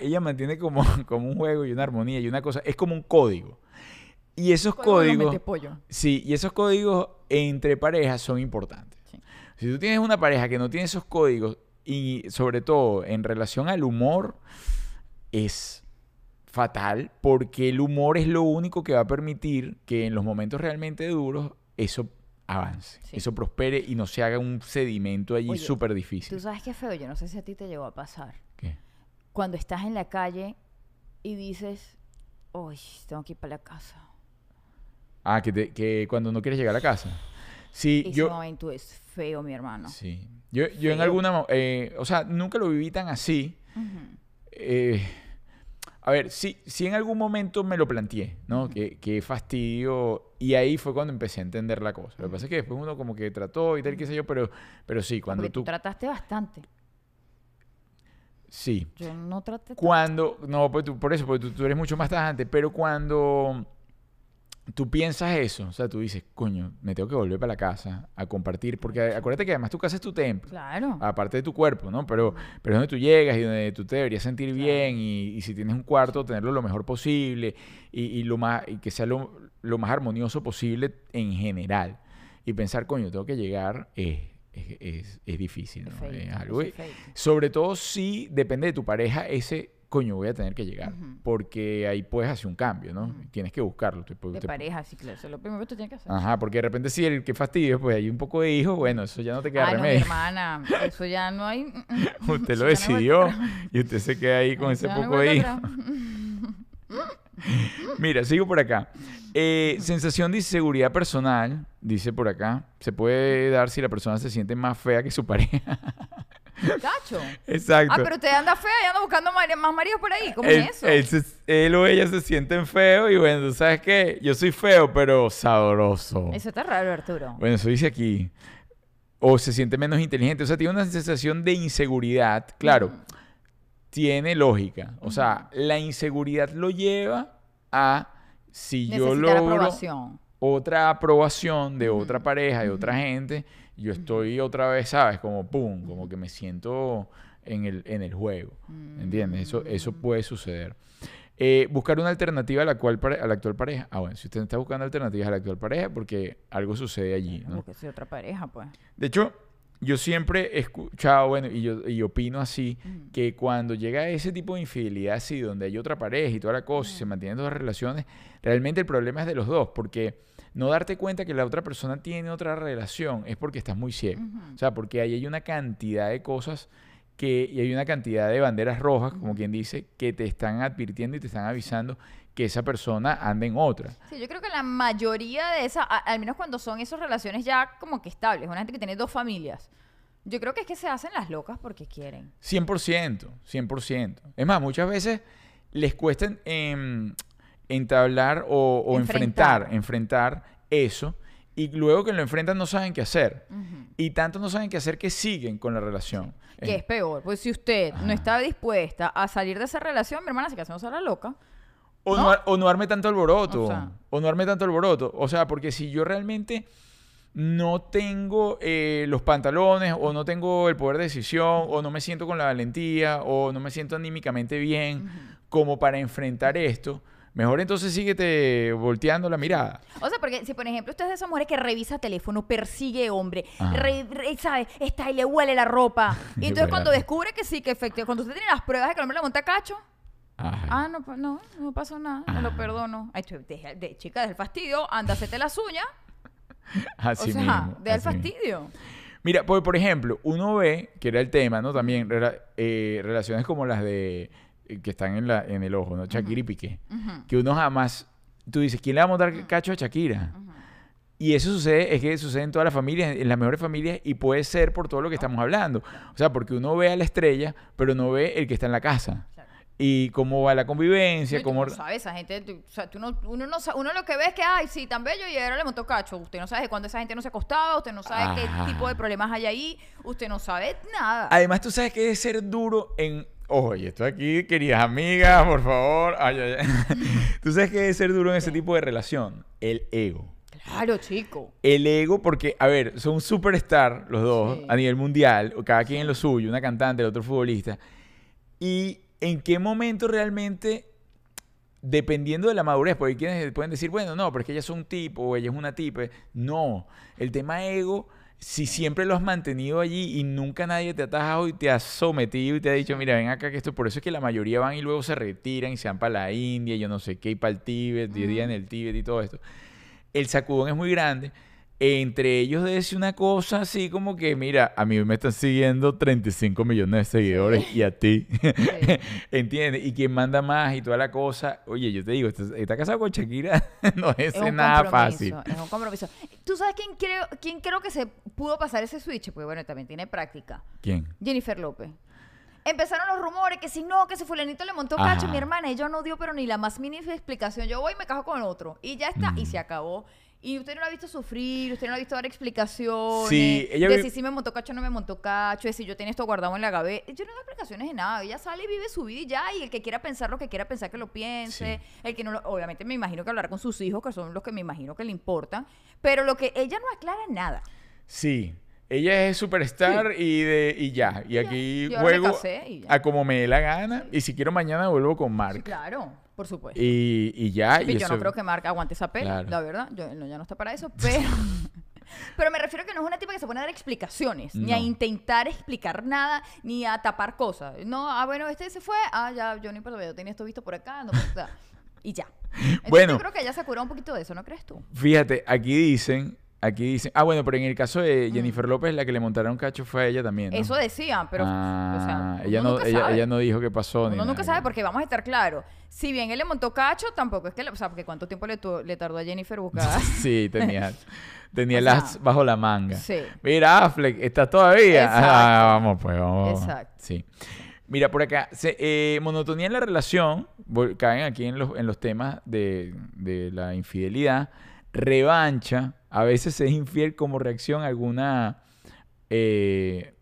ella mantiene como, como un juego y una armonía y una cosa. Es como un código. Y esos códigos... Sí, y esos códigos entre parejas son importantes. Si tú tienes una pareja que no tiene esos códigos y sobre todo en relación al humor, es fatal porque el humor es lo único que va a permitir que en los momentos realmente duros eso avance, Sí. eso prospere y no se haga un sedimento allí súper Tú difícil. sabes qué feo, yo no sé si a ti te llegó a pasar. ¿Qué? Cuando estás en la calle y dices, uy, tengo que ir para la casa. Ah, que, te- que cuando no quieres llegar a la casa. Sí, Ese yo... momento es feo, mi hermano. Sí. Yo, yo en alguna... eh, o sea, nunca lo viví tan así. Eh, a ver, sí, sí en algún momento me lo planteé, ¿no? Que, que fastidio. Y ahí fue cuando empecé a entender la cosa. Lo que pasa es que después uno como que trató y tal, qué sé yo, pero, pero sí, cuando Porque tú trataste bastante. Sí. Yo no traté. Cuando... No, pues tú, por eso, porque tú, tú eres mucho más tajante, pero cuando... tú piensas eso, o sea, tú dices, coño, me tengo que volver para la casa a compartir, porque acuérdate que además tu casa es tu templo. Claro. Aparte de tu cuerpo, ¿no? Pero, pero es donde tú llegas y donde tú te deberías sentir bien y, y si tienes un cuarto, tenerlo lo mejor posible y, y lo más, y que sea lo, lo más armonioso posible en general. Y pensar, coño, tengo que llegar, eh, es, es- es difícil, ¿no? Algo- sobre todo si depende de tu pareja, ese coño voy a tener que llegar. Porque ahí puedes hacer un cambio, ¿no? Tienes que buscarlo. te- De pareja, sí, claro. Eso es lo primero que tú tienes que hacer. Ajá, porque de repente si el que fastidio, pues hay un poco de hijo, bueno, eso ya no te queda Ah, no, remedio. hermana. Eso ya no hay. mm, mm. usted lo no decidió y usted se queda ahí con ese no poco de hijo. Mira, sigo por acá. Eh, sensación de inseguridad personal, dice por acá, se puede dar si la persona se siente más fea que su pareja. Cacho. Exacto. Ah, pero usted anda fea y anda buscando más maridos por ahí. ¿Cómo él, es eso? él se- él o ella se sienten feo y bueno, ¿tú sabes qué? Yo soy feo, pero sabroso. Eso está raro, Arturo. Bueno, eso dice aquí. O se siente menos inteligente. O sea, tiene una sensación de inseguridad. Claro, tiene lógica. O sea, la inseguridad lo lleva a si yo Necesitar logro aprobación. otra aprobación de otra pareja, de otra gente, yo estoy otra vez, ¿sabes? Como pum, como que me siento en el, en el juego. ¿Entiendes? Eso, eso Mm. puede suceder. Eh, buscar una alternativa a la, cual pare- a la actual pareja. Ah, bueno, si usted está buscando alternativas a la actual pareja, porque algo sucede allí, ¿no? Porque soy otra pareja, pues. De hecho, yo siempre he escuchado, bueno, y yo y opino así, que cuando llega ese tipo de infidelidad así, donde hay otra pareja y toda la cosa, y se mantienen dos relaciones, realmente el problema es de los dos, porque no darte cuenta que la otra persona tiene otra relación es porque estás muy ciego. O sea, porque ahí hay una cantidad de cosas que, y hay una cantidad de banderas rojas, como quien dice, que te están advirtiendo y te están avisando que esa persona anda en otra. Sí, yo creo que la mayoría de esas, al menos cuando son esas relaciones ya como que estables, una gente que tiene dos familias, yo creo que es que se hacen las locas porque quieren. 100%, 100%. Es más, muchas veces les cuesta em, entablar o, o enfrentar. Enfrentar. eso, y luego que lo enfrentan no saben qué hacer. Y tanto no saben qué hacer que siguen con la relación. Que Eh, es peor, pues si usted no está dispuesta a salir de esa relación, mi hermana se que hacemos a la loca. O no, o no arme tanto alboroto. O O, sea. no arme tanto alboroto. O sea, porque si yo realmente no tengo eh, los pantalones, o no tengo el poder de decisión, o no me siento con la valentía, o no me siento anímicamente bien como para enfrentar esto, mejor entonces síguete volteando la mirada. O sea, porque si por ejemplo usted es de esa mujer que revisa teléfono, persigue hombre, re- re- ¿sabe? Está y le huele la ropa. Y entonces cuando la descubre que sí, que efectivamente, cuando usted tiene las pruebas de que el hombre le monta cacho, Ah, no, no, no pasó nada, me lo Ah. perdono. Ay, deja- de, chica, del fastidio, anda, hacete las uñas. así o sea, mismo, así fastidio. Mira, por, por ejemplo, uno ve, que era el tema, ¿no? También eh, relaciones como las de eh, que están en, la, en el ojo, ¿no? Shakira y Piqué. Que uno jamás, tú dices, ¿quién le va a montar cacho a Shakira? Y eso sucede, es que sucede en todas las familias, en las mejores familias, y puede ser por todo lo que estamos hablando. O sea, porque uno ve a la estrella, pero no ve el que está en la casa. Y cómo va la convivencia, tú cómo... no sabes, esa gente, tú- o sea, tú no, uno, no, uno lo que ve es que, ay, sí, tan bello y ahora le montó cacho. Usted no sabe de cuándo esa gente no se acostaba, usted no sabe Ah. qué tipo de problemas hay ahí, usted no sabe nada. Además, tú sabes que debe ser duro en... Ojo, y esto aquí, queridas amigas, por favor. Ay, ay, ay. tú sabes que debe ser duro en ese tipo de relación. El ego. Claro, chico. El ego, porque, a ver, son superstar los dos Sí. a nivel mundial, cada quien en lo suyo, una cantante, el otro futbolista. Y en qué momento realmente, dependiendo de la madurez, porque hay quienes pueden decir, bueno, no, pero es que ella es un tipo o ella es una tipa. No, el tema ego, si siempre lo has mantenido allí y nunca nadie te ha atajado y te ha sometido y te ha dicho, mira, ven acá que esto, por eso es que la mayoría van y luego se retiran y se van para la India, yo no sé qué, y para el Tíbet, 10 días en el Tíbet y todo esto el sacudón es muy grande. Entre ellos decir una cosa así como que, mira, a mí me están siguiendo 35 millones de seguidores y a ti. ¿Entiendes? Y quien manda más y toda la cosa. Oye, yo te digo, estás está casado con Shakira, no es, nada fácil. Es un compromiso. ¿Tú sabes quién creo, quién creo que se pudo pasar ese switch? Pues bueno, también tiene práctica. ¿Quién? Jennifer López. Empezaron los rumores que si no, que si fulanito le montó cacho, mi hermana, ella no dio pero ni la más mínima explicación. Yo voy y me cajo con otro. Y ya está, y Mm. se acabó. Y usted no la ha visto sufrir, usted no la ha visto dar explicaciones. Sí, ella de vi- si sí me montó cacho o no me montó cacho, de si yo tenía esto guardado en la gaveta. Yo no doy explicaciones de nada. Ella sale y vive su vida y ya. Y el que quiera pensar lo que quiera pensar, que lo piense. El que no lo- Obviamente me imagino que hablará con sus hijos, que son los que me imagino que le importan. Pero lo que ella no aclara nada. Sí. Ella es superstar y, de, y ya. Y Ya. aquí Yo me juego y ya. a como me dé la gana. Y si quiero mañana vuelvo con Mark. Claro, por supuesto. Y, y ya. Y yo eso- no creo que Marca aguante esa pela, Claro. la verdad. Yo, no, ya no está para eso, pero... Pero me refiero a que no es una tipa que se pone a dar explicaciones, ni a intentar explicar nada, ni a tapar cosas. No, ah, bueno, este se fue, ah, ya, yo ni pero yo tenía esto visto por acá, no, y ya. Entonces, Bueno. Yo creo que ella se ha curado un poquito de eso, ¿no crees tú? Fíjate, aquí dicen, aquí dicen, ah bueno, pero en el caso de Jennifer López, la que le montaron cacho fue a ella también. ¿no? Eso decían, pero, Ah, o sea, ella, no, ella, no dijo qué pasó. ni Uno nunca nada. sabe porque vamos a estar claros. Si bien él le montó cacho, tampoco es que, le- o sea, porque cuánto tiempo le, le tardó a Jennifer buscar. sí, tenía, tenía O sea, las bajo la manga. sí. Mira, Affleck, ¿estás todavía? Ah, vamos, pues, vamos. Exacto. Sí. Mira, por acá, se- eh, monotonía en la relación, caen aquí en los, en los temas de, de la infidelidad, revancha, a veces es infiel como reacción a alguna, eh,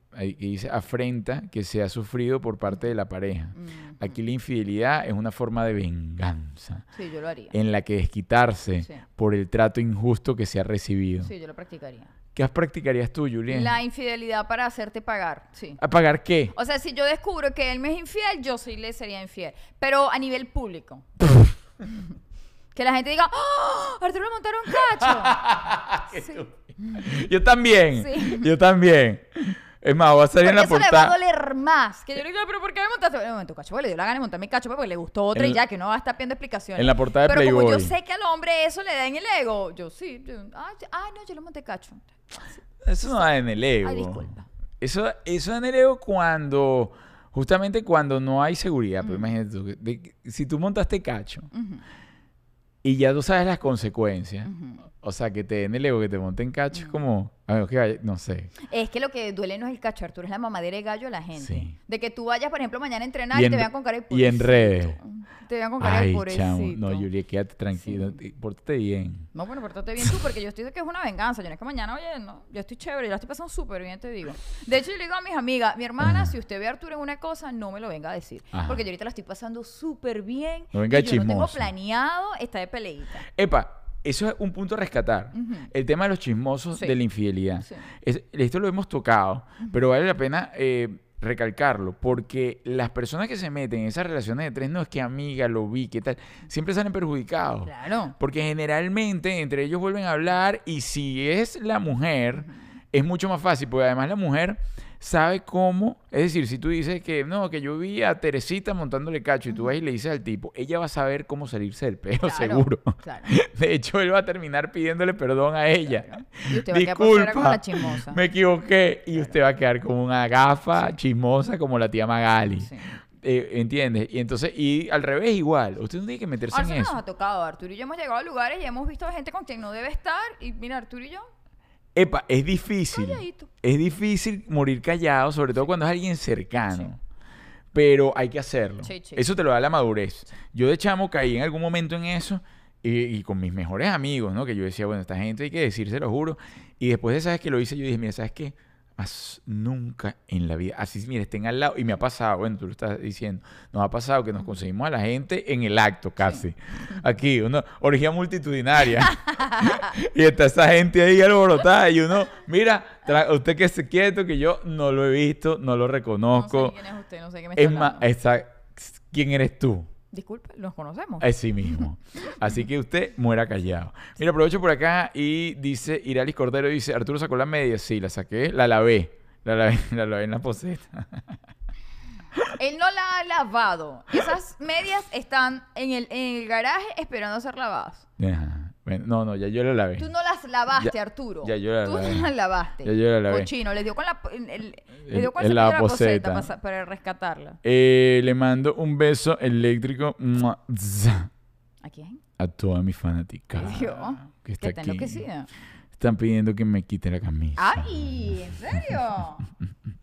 afrenta que se ha sufrido por parte de la pareja. Mm, Aquí la infidelidad es una forma de venganza, Sí, yo lo haría. en la que desquitarse Sí. por el trato injusto que se ha recibido. Sí, yo lo practicaría. ¿Qué practicarías tú, Julián? La infidelidad para hacerte pagar, sí. ¿A pagar qué? O sea, si yo descubro que él me es infiel, yo sí le sería infiel. Pero a nivel público. que la gente diga, ¡Oh! Arturo le montaron cacho. Sí. Yo también. Sí. Yo también. Es más, voy a salir en la eso le va a portada. doler más. Que yo le diga, pero ¿por qué me montaste? Le montó cacho, porque le dio la gana de montarme cacho, pues, porque le gustó otra En y ya, que no va a estar pidiendo explicaciones. en la portada de Pero como yo Playboy. sé que al hombre eso le da en el ego, yo sí. Yo, ay, no, yo le monté cacho. Eso no da en el ego. Ay, disculpa. Eso, eso da en el ego cuando. Justamente cuando no hay seguridad. Pero imagínate tú, de si tú montaste cacho y ya tú sabes las consecuencias. O sea, que te den el ego, que te monten cacho, es como. a ver, que vaya- no sé. Es que lo que duele no es el cacho, Arturo, es la mamadera de gallo a la gente. Sí. De que tú vayas, por ejemplo, mañana a entrenar Y te vean con cara de y en pobrecito. redes. Te vean con cara de Ay, pobrecito. chamo. No, Julia, quédate tranquilo. Sí. Pórtate bien. No, bueno, pórtate bien tú, porque yo estoy de que es una venganza. Yo no es que mañana, oye, no, yo estoy chévere, yo la estoy pasando súper bien, te digo. De hecho, yo le digo a mis amigas, mi hermana, Ajá. si usted ve a Arturo en una cosa, no me lo venga a decir. Ajá. Porque yo ahorita la estoy pasando súper bien. No venga y yo no tengo planeado estar de peleita. Epa, eso es un punto a rescatar. El tema de los chismosos Sí. de la infidelidad. Sí. Es- esto lo hemos tocado, pero vale la pena eh, recalcarlo, porque las personas que se meten en esas relaciones de tres, no es que amiga, lo vi, qué tal, siempre salen perjudicados. Claro. Porque generalmente entre ellos vuelven a hablar y si es la mujer, es mucho más fácil, porque además la mujer sabe cómo, es decir, si tú dices que no, que yo vi a Teresita montándole cacho y tú vas y le dices al tipo, ella va a saber cómo salirse del Claro, seguro. Claro. De hecho, él va a terminar pidiéndole perdón a ella. Claro. Y usted va a quedar por fuera como la Disculpa, chismosa. me equivoqué. Y usted va a quedar como una gafa chismosa como la tía Magali. Sí. Eh, ¿Entiendes? Y entonces, y al revés igual. Usted no tiene que meterse Ahora en sí nos eso. ha tocado, Arturo y yo hemos llegado a lugares y hemos visto gente con quien no debe estar. Y mira, Arturo y yo, Epa, es difícil. calladito. Es difícil morir callado, sobre todo cuando es alguien cercano. Pero hay que hacerlo. Sí, sí. Eso te lo da la madurez. Yo de chamo caí en algún momento en eso y, y con mis mejores amigos, ¿no? Que yo decía, bueno, esta gente hay que decirse, lo juro. Y después de sabes que lo hice, yo dije, mira, ¿sabes qué? Más nunca en la vida. Así, mira, estén al lado. Y me ha pasado, bueno, tú lo estás diciendo. Nos ha pasado que nos conseguimos a la gente en el acto casi. Aquí, una orgía multitudinaria. y está esa gente ahí alborotada. Y uno, mira, usted que se quieto, que yo no lo he visto, no lo No reconozco. sé quién es usted, no sé qué me está es más, ¿quién eres tú? Disculpe, los conocemos. Es sí mismo. Así que usted muera callado. Mira, aprovecho por acá y dice, Iralis Cordero dice, Arturo sacó la media. Sí, la saqué, la lavé. La lavé, la lavé en la poseta. Él no la ha lavado. Esas medias están en el, en el garaje esperando a ser lavadas. Ajá. Bueno, no, no, ya yo la lavé. Tú no las lavaste, Ya- Arturo. ya yo la Tú lavé. no las lavaste. Ya yo la lavé. Cochino, le dio con la... el- el- le dio con el la poseta para, para rescatarla. Eh, le mando un beso eléctrico ¿A quién? a toda mi fanática Dios. que está enloquecida. Están pidiendo que me quite la camisa. ¡Ay! ¿En serio?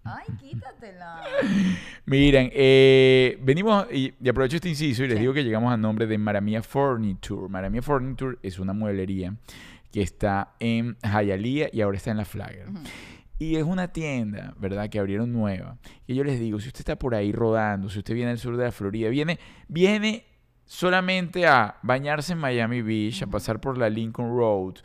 ¡Ay, quítatela! Miren, eh, venimos y, y aprovecho este inciso y les Sí. digo que llegamos a nombre de Maramia Furniture. Maramia Furniture es una mueblería que está en Hialeah y ahora está en la Flagger. Ujú. Y es una tienda, ¿verdad? Que abrieron nueva. Y yo les digo, si usted está por ahí rodando, si usted viene al sur de la Florida, viene, viene solamente a bañarse en Miami Beach, a pasar por la Lincoln Road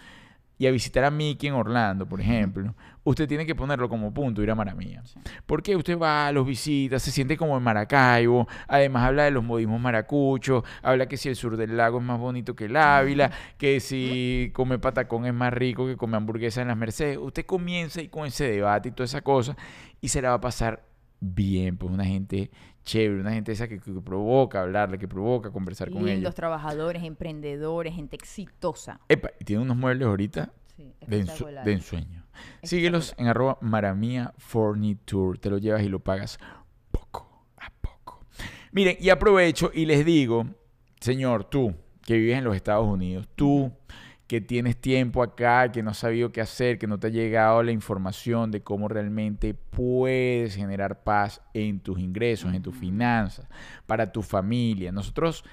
y a visitar a Mickey en Orlando, por ejemplo, usted tiene que ponerlo como punto, ir a Maramía. Sí. Porque usted va, los visita, se siente como en Maracaibo, además habla de los modismos maracuchos, habla que si el sur del lago es más bonito que el Ávila, que si come patacón es más rico que come hamburguesa en las Mercedes. Usted comienza y con ese debate y toda esa cosa y se la va a pasar bien, pues una gente chévere, una gente esa que, que provoca hablarle, que provoca conversar con Lindos ellos. trabajadores, emprendedores, gente exitosa. Epa, y tiene unos muebles ahorita Sí, de, ensu- espectacular. de ensueño. Síguelos en arroba maramia Tour. Te lo llevas y lo pagas poco a poco. Miren, y aprovecho y les digo, señor, tú que vives en los Estados Unidos, tú que tienes tiempo acá, que no has sabido qué hacer, que no te ha llegado la información de cómo realmente puedes generar paz en tus ingresos, en tus finanzas, para tu familia. Nosotros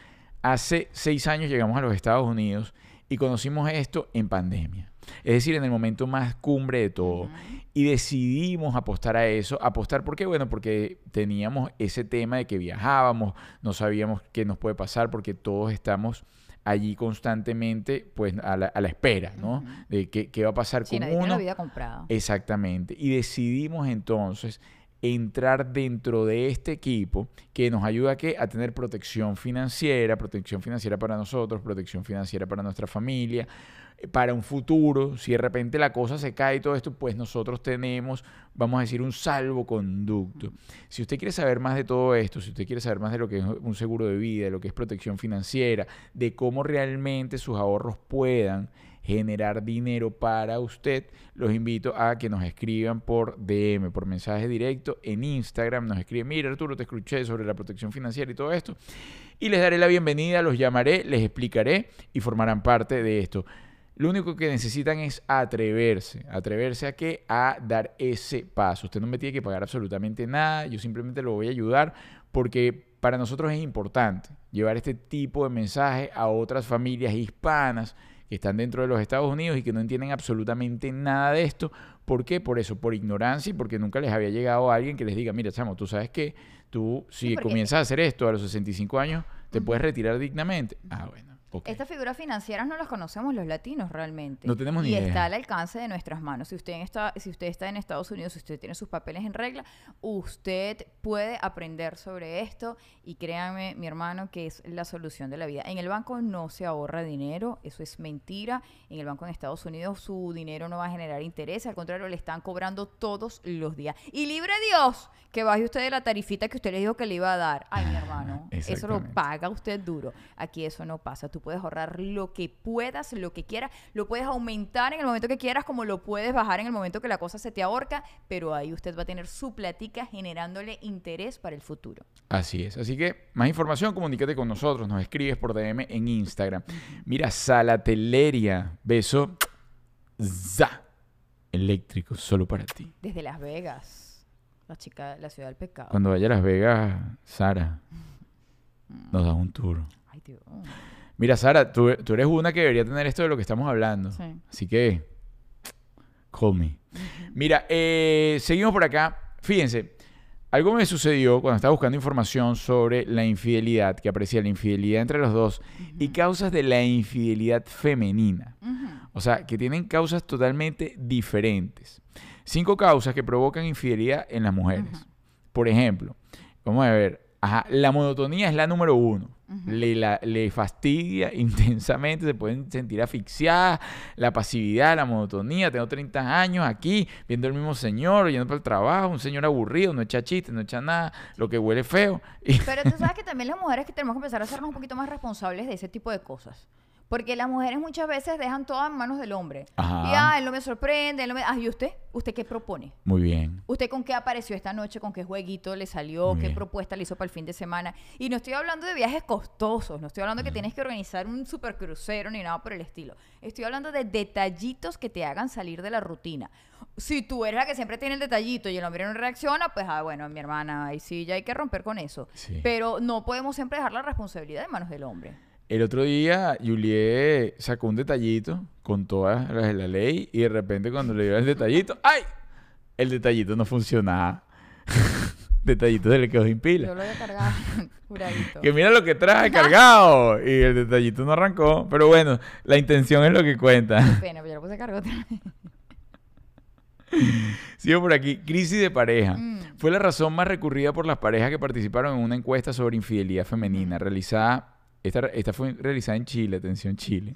hace seis años llegamos a los Estados Unidos y conocimos esto en pandemia. Es decir, en el momento más cumbre de todo. Y decidimos apostar a eso. Apostar, ¿por qué? Bueno, porque teníamos ese tema de que viajábamos, no sabíamos qué nos puede pasar, porque todos estamos allí constantemente, pues a la, a la espera, ¿no? De qué, qué va a pasar Sí, con nadie tiene uno. la vida comprada. Exactamente. Y decidimos entonces entrar dentro de este equipo que nos ayuda a, ¿qué? a tener protección financiera, protección financiera para nosotros, protección financiera para nuestra familia, para un futuro, si de repente la cosa se cae y todo esto, pues nosotros tenemos, vamos a decir, un salvoconducto. Si usted quiere saber más de todo esto, si usted quiere saber más de lo que es un seguro de vida, de lo que es protección financiera, de cómo realmente sus ahorros puedan generar dinero para usted, los invito a que nos escriban por DM, por mensaje directo en Instagram. Nos escriben, mira Arturo, te escuché sobre la protección financiera y todo esto. Y les daré la bienvenida, los llamaré, les explicaré y formarán parte de esto. Lo único que necesitan es atreverse. ¿Atreverse a qué? A dar ese paso. Usted no me tiene que pagar absolutamente nada. Yo simplemente lo voy a ayudar porque para nosotros es importante llevar este tipo de mensaje a otras familias hispanas que están dentro de los Estados Unidos y que no entienden absolutamente nada de esto. ¿Por qué? Por eso, por ignorancia y porque nunca les había llegado a alguien que les diga, mira, chamo, tú sabes que tú si Sí, comienzas a hacer esto a los 65 años, te puedes retirar dignamente. Ah, bueno. Ok. Estas figuras financieras no las conocemos los latinos realmente. No tenemos ni y idea. está al alcance de nuestras manos. Si usted, está, si usted está en Estados Unidos, si usted tiene sus papeles en regla, usted puede aprender sobre esto y créanme, mi hermano, que es la solución de la vida. En el banco no se ahorra dinero, eso es mentira. En el banco en Estados Unidos su dinero no va a generar interés, al contrario, le están cobrando todos los días. Y libre Dios que baje usted de la tarifita que usted le dijo que le iba a dar. Ay, mi hermano, eso lo paga usted duro. Aquí eso no pasa. Tú puedes ahorrar lo que puedas, lo que quieras. Lo puedes aumentar en el momento que quieras, como lo puedes bajar en el momento que la cosa se te ahorca. Pero ahí usted va a tener su platica generándole interés para el futuro. Así es. Así que más información, comunícate con nosotros. Nos escribes por DM en Instagram. Mira, Salateleria. Beso. Za. Eléctrico, solo para ti. Desde Las Vegas, la chica, la ciudad del pecado. Cuando vaya a Las Vegas, Sara, nos das un tour. Ay, Dios. Mira, Sara, tú, tú eres una que debería tener esto de lo que estamos hablando. Sí. Así que, call me. Mira, eh, seguimos por acá. Fíjense, algo me sucedió cuando estaba buscando información sobre la infidelidad, que aprecia la infidelidad entre los dos y causas de la infidelidad femenina. O sea, que tienen causas totalmente diferentes. Cinco causas que provocan infidelidad en las mujeres. Ujú. Por ejemplo, vamos a ver, ajá, la monotonía es la número uno. Le, la- le fastidia intensamente, se pueden sentir asfixiadas, la pasividad, la monotonía, tengo 30 años aquí, viendo el mismo señor, yendo para el trabajo, un señor aburrido, no echa chistes, no echa nada, lo que huele feo. Y, Pero tú sabes que también las mujeres que tenemos que empezar a hacernos un poquito más responsables de ese tipo de cosas. Porque las mujeres muchas veces dejan todo en manos del hombre. Ajá. Y, ah, él no me sorprende, él no me... Ah, ¿y usted? ¿Usted qué propone? muy bien. ¿Usted con qué apareció esta noche? ¿Con qué jueguito le salió? Muy ¿Qué bien. propuesta le hizo para el fin de semana? Y no estoy hablando de viajes costosos, no estoy hablando Mm. que tienes que organizar un super crucero ni nada por el estilo. Estoy hablando de detallitos que te hagan salir de la rutina. Si tú eres la que siempre tiene el detallito y el hombre no reacciona, pues, ah, bueno, mi hermana, ahí sí ya hay que romper con eso. Sí. Pero no podemos siempre dejar la responsabilidad en manos del hombre. El otro día, Juliet sacó un detallito con todas las de la ley y de repente cuando le dio el detallito, ¡ay! El detallito no funcionaba. detallito se le quedó sin Yo pila. lo había cargado, juradito. Que mira lo que traje cargado. Y el detallito no arrancó. Pero bueno, la intención es lo que cuenta. Pena, pero yo lo puse a cargo otra vez. Sigo por aquí. Crisis de pareja. Mm. Fue la razón más recurrida por las parejas que participaron en una encuesta sobre infidelidad femenina realizada. Esta, esta fue realizada en Chile, atención Chile.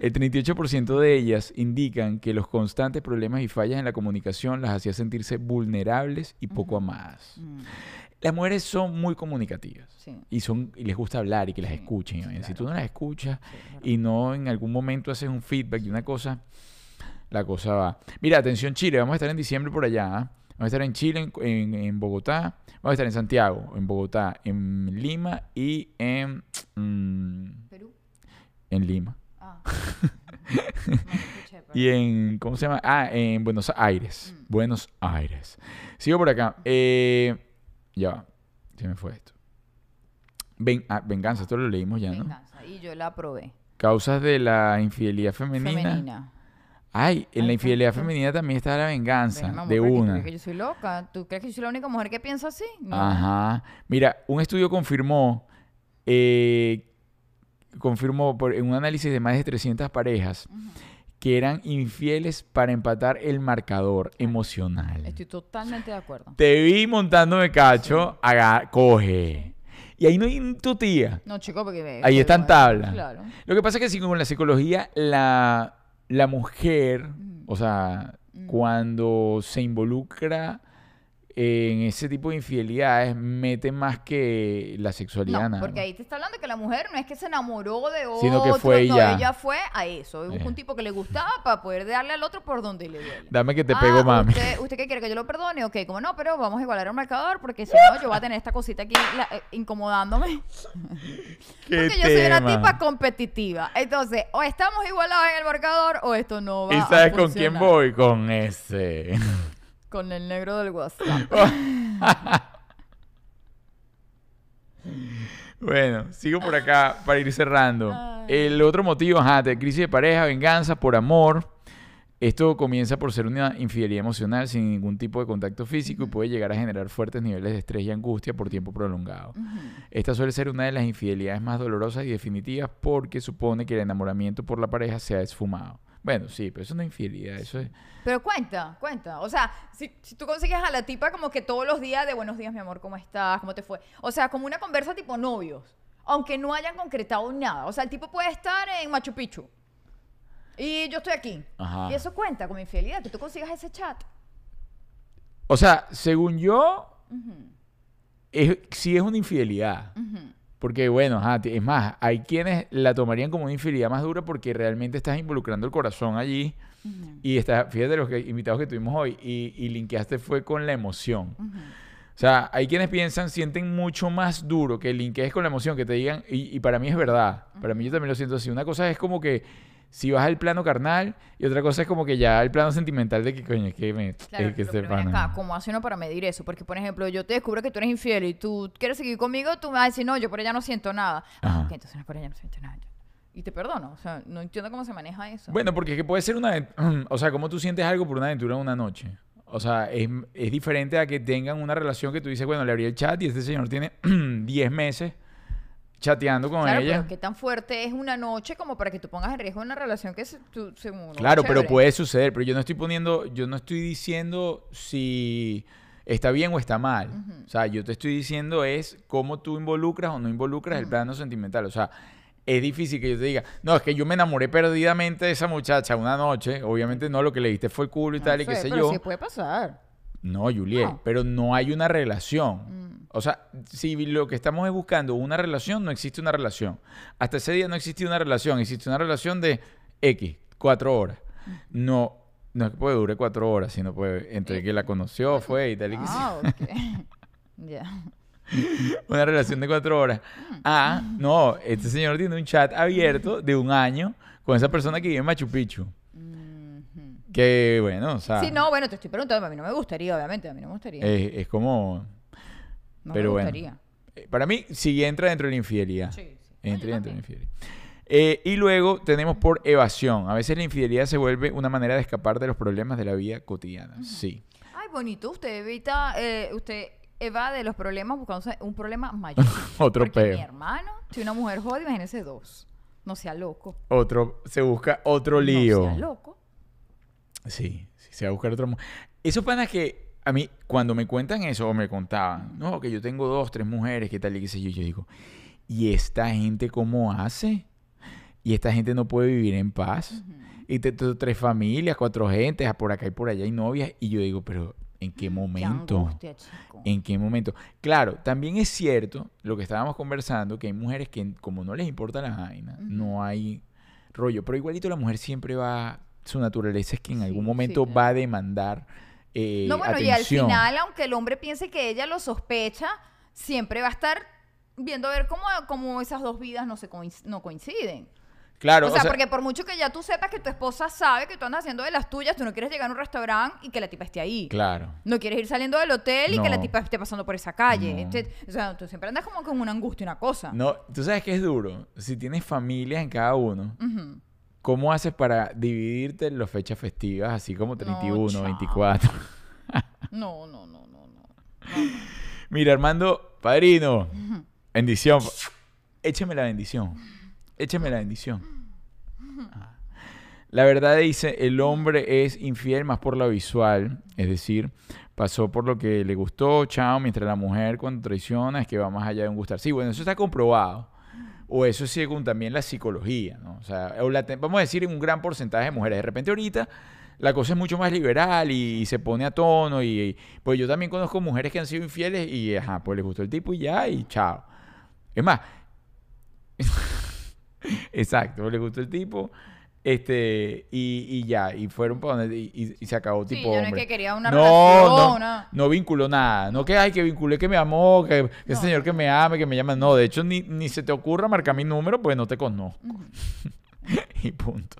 El 38% de ellas indican que los constantes problemas y fallas en la comunicación las hacía sentirse vulnerables y poco amadas. Mm, Las mujeres son muy comunicativas Sí, y, son, y les gusta hablar y que las Sí, escuchen. sí, Si tú no las escuchas y no en algún momento haces un feedback de una cosa, la cosa va. Mira, atención Chile, vamos a estar en diciembre por allá. ¿ah? Vamos a estar en Chile, en, en- en Bogotá, vamos a estar en Santiago, en Bogotá, en Lima y en, mm, ¿Perú? en Lima. Ah. Y en, ¿cómo se llama? Ah, en Buenos Aires. Mm. Buenos Aires. Sigo por acá. Eh, ya va, se me fue esto. Ven, ah, venganza, esto lo leímos ya, ¿no? Venganza. Y yo la probé. Causas de la infidelidad femenina. Femenina. Ay, en Ay, la infidelidad femenina también está la venganza, Ven, mamá, de ¿pero qué, ¿Tú una. crees que yo soy loca? ¿Tú crees que yo soy la única mujer que piensa así? No. Ajá. Mira, un estudio confirmó, eh, confirmó por, en un análisis de más de 300 parejas que eran infieles para empatar el marcador emocional. Estoy totalmente de acuerdo. Te vi montándome cacho, aga- coge. Y ahí no hay tu tía. No, chico, porque... Ahí está en bueno, tabla. Claro. Lo que pasa es que sí, con la psicología, la, la mujer, o sea, cuando se involucra en ese tipo de infidelidades, mete más que la sexualidad. No, nada porque ahí te está hablando que la mujer no es que se enamoró de otro. Sino que fue no, ella. ella fue a eso. Buscó Eh. un tipo que le gustaba para poder darle al otro por donde le duele. Dame que te Ah, pego, mami. ¿usted, ¿Usted qué quiere? ¿Que yo lo perdone? Ok, como no, pero vamos a igualar el marcador porque si no, yo voy a tener esta cosita aquí la- eh, incomodándome. ¿Qué Porque yo soy una tipa competitiva. Entonces, o estamos igualados en el marcador o esto no va ¿Y a sabes con quién voy? Con ese. Con el negro del WhatsApp. Bueno, sigo por acá para ir cerrando. Ay. El otro motivo, ajá, de crisis de pareja, venganza por amor. Esto comienza por ser una infidelidad emocional sin ningún tipo de contacto físico y puede llegar a generar fuertes niveles de estrés y angustia por tiempo prolongado. Esta suele ser una de las infidelidades más dolorosas y definitivas porque supone que el enamoramiento por la pareja se ha esfumado. Bueno, sí, pero eso no es infidelidad, eso es... Pero cuenta, cuenta. O sea, si, si tú consigues a la tipa como que todos los días de buenos días, mi amor, ¿cómo estás? ¿Cómo te fue? O sea, como una conversa tipo novios. Aunque no hayan concretado nada. O sea, el tipo puede estar en Machu Picchu. Y yo estoy aquí. Ajá. Y eso cuenta como infidelidad, que tú consigas ese chat. O sea, según yo, Ujú, es, sí es una infidelidad. Porque bueno, ajá, es más, hay quienes la tomarían como una infidelidad más dura porque realmente estás involucrando el corazón allí y está, fíjate los que, invitados que tuvimos hoy y, y linkeaste fue con la emoción. O sea, hay quienes piensan, sienten mucho más duro que linkees con la emoción, que te digan, y, y para mí es verdad, para mí yo también lo siento así. Una cosa es como que si vas al plano carnal y otra cosa es como que ya el plano sentimental de que coño, es que me... Claro, es que pero, este pana- acá, ¿cómo hace uno para medir eso? Porque, por ejemplo, yo te descubro que tú eres infiel y tú quieres seguir conmigo, tú me vas a decir, no, yo por ella no siento nada. Ah, ok, entonces por ella no siento nada. Y te perdono. O sea, no entiendo cómo se maneja eso. Bueno, porque es que puede ser una... O sea, como tú sientes algo por una aventura en una noche. O sea, es, es diferente a que tengan una relación que tú dices, bueno, le abrí el chat y este señor tiene 10 meses chateando con claro, ella. pero qué tan fuerte es una noche como para que tú pongas en riesgo una relación que se, tú, Claro, pero chévere. puede suceder. Pero yo no estoy poniendo, yo no estoy diciendo si está bien o está mal. O sea, yo te estoy diciendo es cómo tú involucras o no involucras el plano sentimental. O sea, es difícil que yo te diga, no, es que yo me enamoré perdidamente de esa muchacha una noche. Obviamente no, lo que le diste fue el culo y No tal y qué sé, sé pero yo. sí puede pasar. No, Juliet, No. pero no hay una relación. Mm. O sea, si lo que estamos es buscando una relación, no existe una relación. Hasta ese día no existía una relación, existe una relación de X, cuatro horas. No, no es que puede durar cuatro horas, sino puede, entre que la conoció, fue y tal y que sí. Ah, ok. ya. Una relación de cuatro horas. Ah, no, este señor tiene un chat abierto de un año con esa persona que vive en Machu Picchu. Que bueno, o sea, Sí, no, bueno, te estoy preguntando, a mí no me gustaría, obviamente, a mí no me gustaría. es, es como... no pero me bueno. gustaría. eh, Para mí sí entra dentro de la infidelidad. Sí, sí. Entre y entre también. infidelidad. Eh, y luego tenemos por evasión. A veces la infidelidad se vuelve una manera de escapar de los problemas de la vida cotidiana. Sí. Ay, bonito. Usted evita, eh, usted evade los problemas buscándose un problema mayor. Otro Porque peo. mi hermano, si una mujer jode, imagínese dos. No sea loco. Otro, se busca otro lío. No sea loco. Sí, sí, se va a buscar otro. mu- Esos panas que a mí, cuando me cuentan eso o me contaban, no, que yo tengo dos, tres mujeres, que tal y qué sé yo, yo digo, ¿y esta gente cómo hace? Y esta gente no puede vivir en paz. Y te, te- tres familias, cuatro gentes, por acá y por allá hay novias. Y yo digo, pero ¿en qué Qué momento? angustia, chico. ¿En qué momento? Claro, también es cierto lo que estábamos conversando, que hay mujeres que como no les importa la vaina, no hay rollo. Pero igualito la mujer siempre va, su naturaleza es que en algún sí, momento claro. va a demandar eh, No, bueno, y al final, aunque el hombre piense que ella lo sospecha, siempre va a estar viendo a ver cómo, cómo esas dos vidas no se coinc- no coinciden. Claro, o sea, porque por mucho que ya tú sepas que tu esposa sabe que tú andas haciendo de las tuyas, tú no quieres llegar a un restaurante y que la tipa esté ahí. Claro. No quieres ir saliendo del hotel y que la tipa esté pasando por esa calle. No. Este- o sea, tú siempre andas como con una angustia una cosa. No, tú sabes que es duro. Si tienes familias en cada uno, Ujú. ¿Cómo haces para dividirte en las fechas festivas, así como 31, chao. 24? No, no, no, no, no. Mira, Armando, padrino, bendición. Écheme la bendición. Écheme la bendición. La verdad dice, el hombre es infiel más por la visual, es decir, pasó por lo que le gustó, chao, mientras la mujer cuando traiciona es que va más allá de un gustar. Sí, bueno, eso está comprobado. O eso es según también la psicología, ¿no? O sea, o vamos a decir un gran porcentaje de mujeres. De repente ahorita la cosa es mucho más liberal y, se pone a tono y, y- pues yo también conozco mujeres que han sido infieles y ajá, pues les gustó el tipo y ya y chao. Es más, exacto, les gustó el tipo este y, y ya, y fueron para donde y, y- y se acabó Sí, tipo yo no es que quería una no, relación, no, una- no vinculó nada. No que, ay, que vinculé que me amó, que, que ese señor que me ama, que me llama. No, de hecho, ni, ni se te ocurra marcar mi número, pues no te conozco. y punto.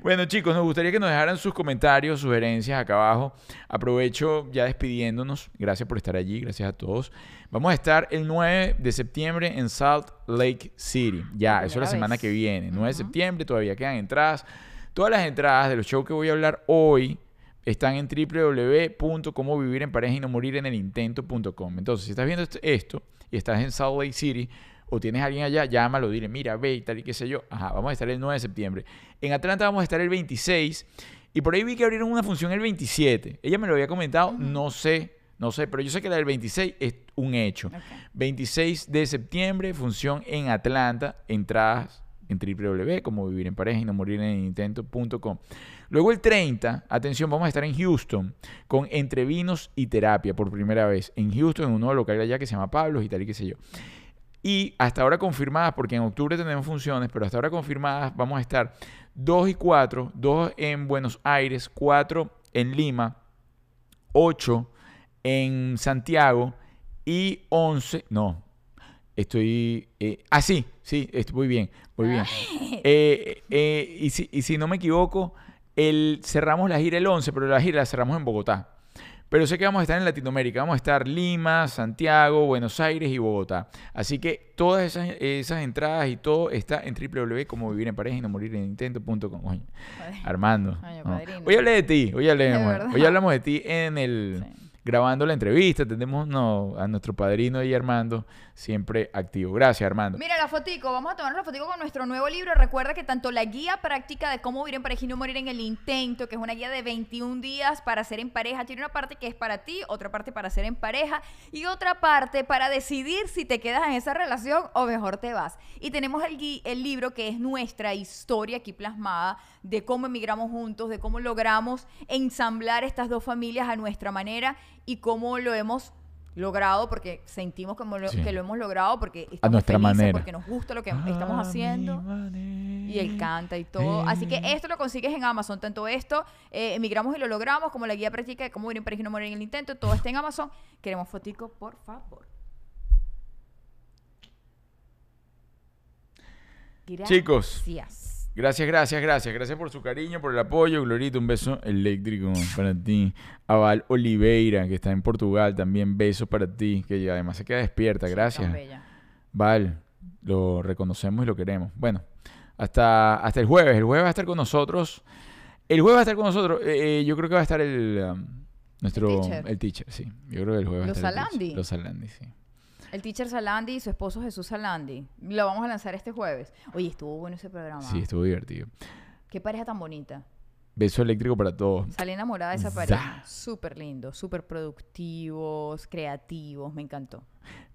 Bueno, chicos, nos gustaría que nos dejaran sus comentarios, sugerencias acá abajo. Aprovecho ya despidiéndonos. Gracias por estar allí, gracias a todos. Vamos a estar el 9 de septiembre en Salt Lake City. Ya, eso es la semana vez. que viene. 9 de septiembre, todavía quedan entradas. Todas las entradas de los shows que voy a hablar hoy están en www.comovivirenpareja y no morir en el intento.com. Entonces, si estás viendo esto y estás en Salt Lake City o tienes a alguien allá, llámalo, dile, mira, ve y tal y qué sé yo. Ajá, vamos a estar el 9 de septiembre. En Atlanta vamos a estar el 26 y por ahí vi que abrieron una función el 27. Ella me lo había comentado, no sé, no sé, pero yo sé que la del 26 es un hecho. Ok. 26 de septiembre, función en Atlanta, entradas en www, como vivir en pareja y no morir en el intento.com. Luego el 30, atención, vamos a estar en Houston con Entre Vinos y Terapia por primera vez. En Houston, en un nuevo local allá que se llama Pablos y tal y qué sé yo. Y hasta ahora confirmadas, porque en octubre tenemos funciones, pero hasta ahora confirmadas vamos a estar 2 y 4, 2 en Buenos Aires, 4 en Lima, 8 en Santiago y 11, no, estoy, eh, ah, sí, sí, estoy muy bien, muy bien. Eh, eh, y, si, y si no me equivoco, el, cerramos la gira el 11, pero la gira la cerramos en Bogotá. Pero sé que vamos a estar en Latinoamérica. Vamos a estar Lima, Santiago, Buenos Aires y Bogotá. Así que todas esas, esas entradas y todo está en www.comovivirenpareja y no morir en intento.com. Armando. Coño, no. Hoy hablé de ti. Hoy, verdad. hoy hablamos de ti en el... Sí. Grabando la entrevista, tenemos no, a nuestro padrino y Armando siempre activo. Gracias, Armando. Mira la fotico, vamos a tomar la fotico con nuestro nuevo libro. Recuerda que tanto la guía práctica de cómo vivir en pareja y no morir en el intento, que es una guía de 21 días para hacer en pareja, tiene una parte que es para ti, otra parte para hacer en pareja y otra parte para decidir si te quedas en esa relación o mejor te vas. Y tenemos el, el libro que es nuestra historia aquí plasmada de cómo emigramos juntos, de cómo logramos ensamblar estas dos familias a nuestra manera y cómo lo hemos logrado porque sentimos como lo- Sí. que lo hemos logrado porque estamos nuestra felices, manera. porque nos gusta lo que estamos haciendo y Y él canta y todo. Así que esto lo consigues en Amazon. Tanto esto, eh, emigramos y lo logramos, como la guía práctica de cómo vivir en pareja y no morir en el intento. Todo está en Amazon. Queremos fotico, por favor. Gracias. Chicos. Gracias, gracias, gracias. Gracias por su cariño, por el apoyo. Glorita, un beso eléctrico para ti. A Val Oliveira, que está en Portugal, también beso para ti, que además se queda despierta. Gracias. Val, Lo reconocemos y lo queremos. Bueno, hasta, hasta el jueves. El jueves va a estar con nosotros. El jueves va a estar con nosotros. eh, eh, yo creo que va a estar el. um, nuestro. El teacher. El teacher, sí. Yo creo que el jueves va a estar el. Salandi. Los Salandi, sí. El teacher Salandi y su esposo Jesús Salandi. Lo vamos a lanzar este jueves. Oye, estuvo bueno ese programa. Sí, estuvo divertido. Qué pareja tan bonita. Beso eléctrico para todos. Salí enamorada de esa pareja. Súper lindo, súper productivos, creativos. Me encantó.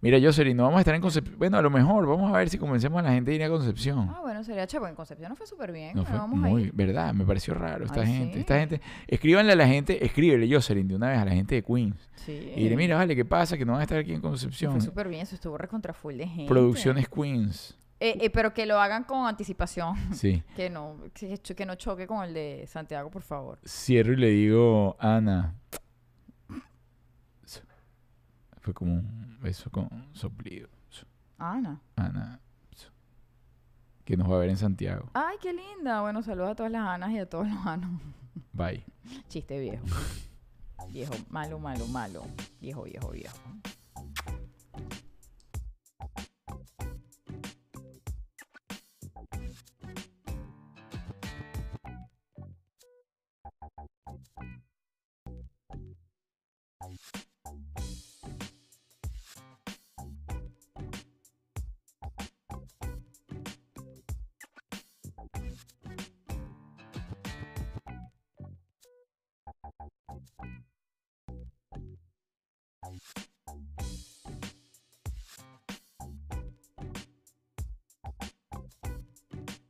Mira, Jocelyn, no vamos a estar en Concepción. Bueno, a lo mejor vamos a ver si convencemos a la gente de ir a Concepción. Ah, bueno, sería chévere. En Concepción no fue súper bien. No Bueno, fue vamos muy, ahí. verdad, me pareció raro esta Ay, gente. sí. Esta gente, escríbanle a la gente, escríbele Jocelyn de una vez a la gente de Queens. Sí. Y dile, mira, vale, ¿qué pasa? Que no van a estar aquí en Fue Concepción. súper bien. Eso estuvo recontra full de gente. Producciones Queens. Eh, eh, pero que lo hagan con anticipación. Sí. Que no, que, que no choque con el de Santiago, por favor. Cierro y le digo, Ana. Fue como un beso con soplido. Ana. Ana. Que nos va a ver en Santiago. Ay, qué linda. Bueno, saludos a todas las Anas y a todos los Anos. Bye. Chiste viejo. Viejo, malo, malo, malo. Viejo, viejo, viejo.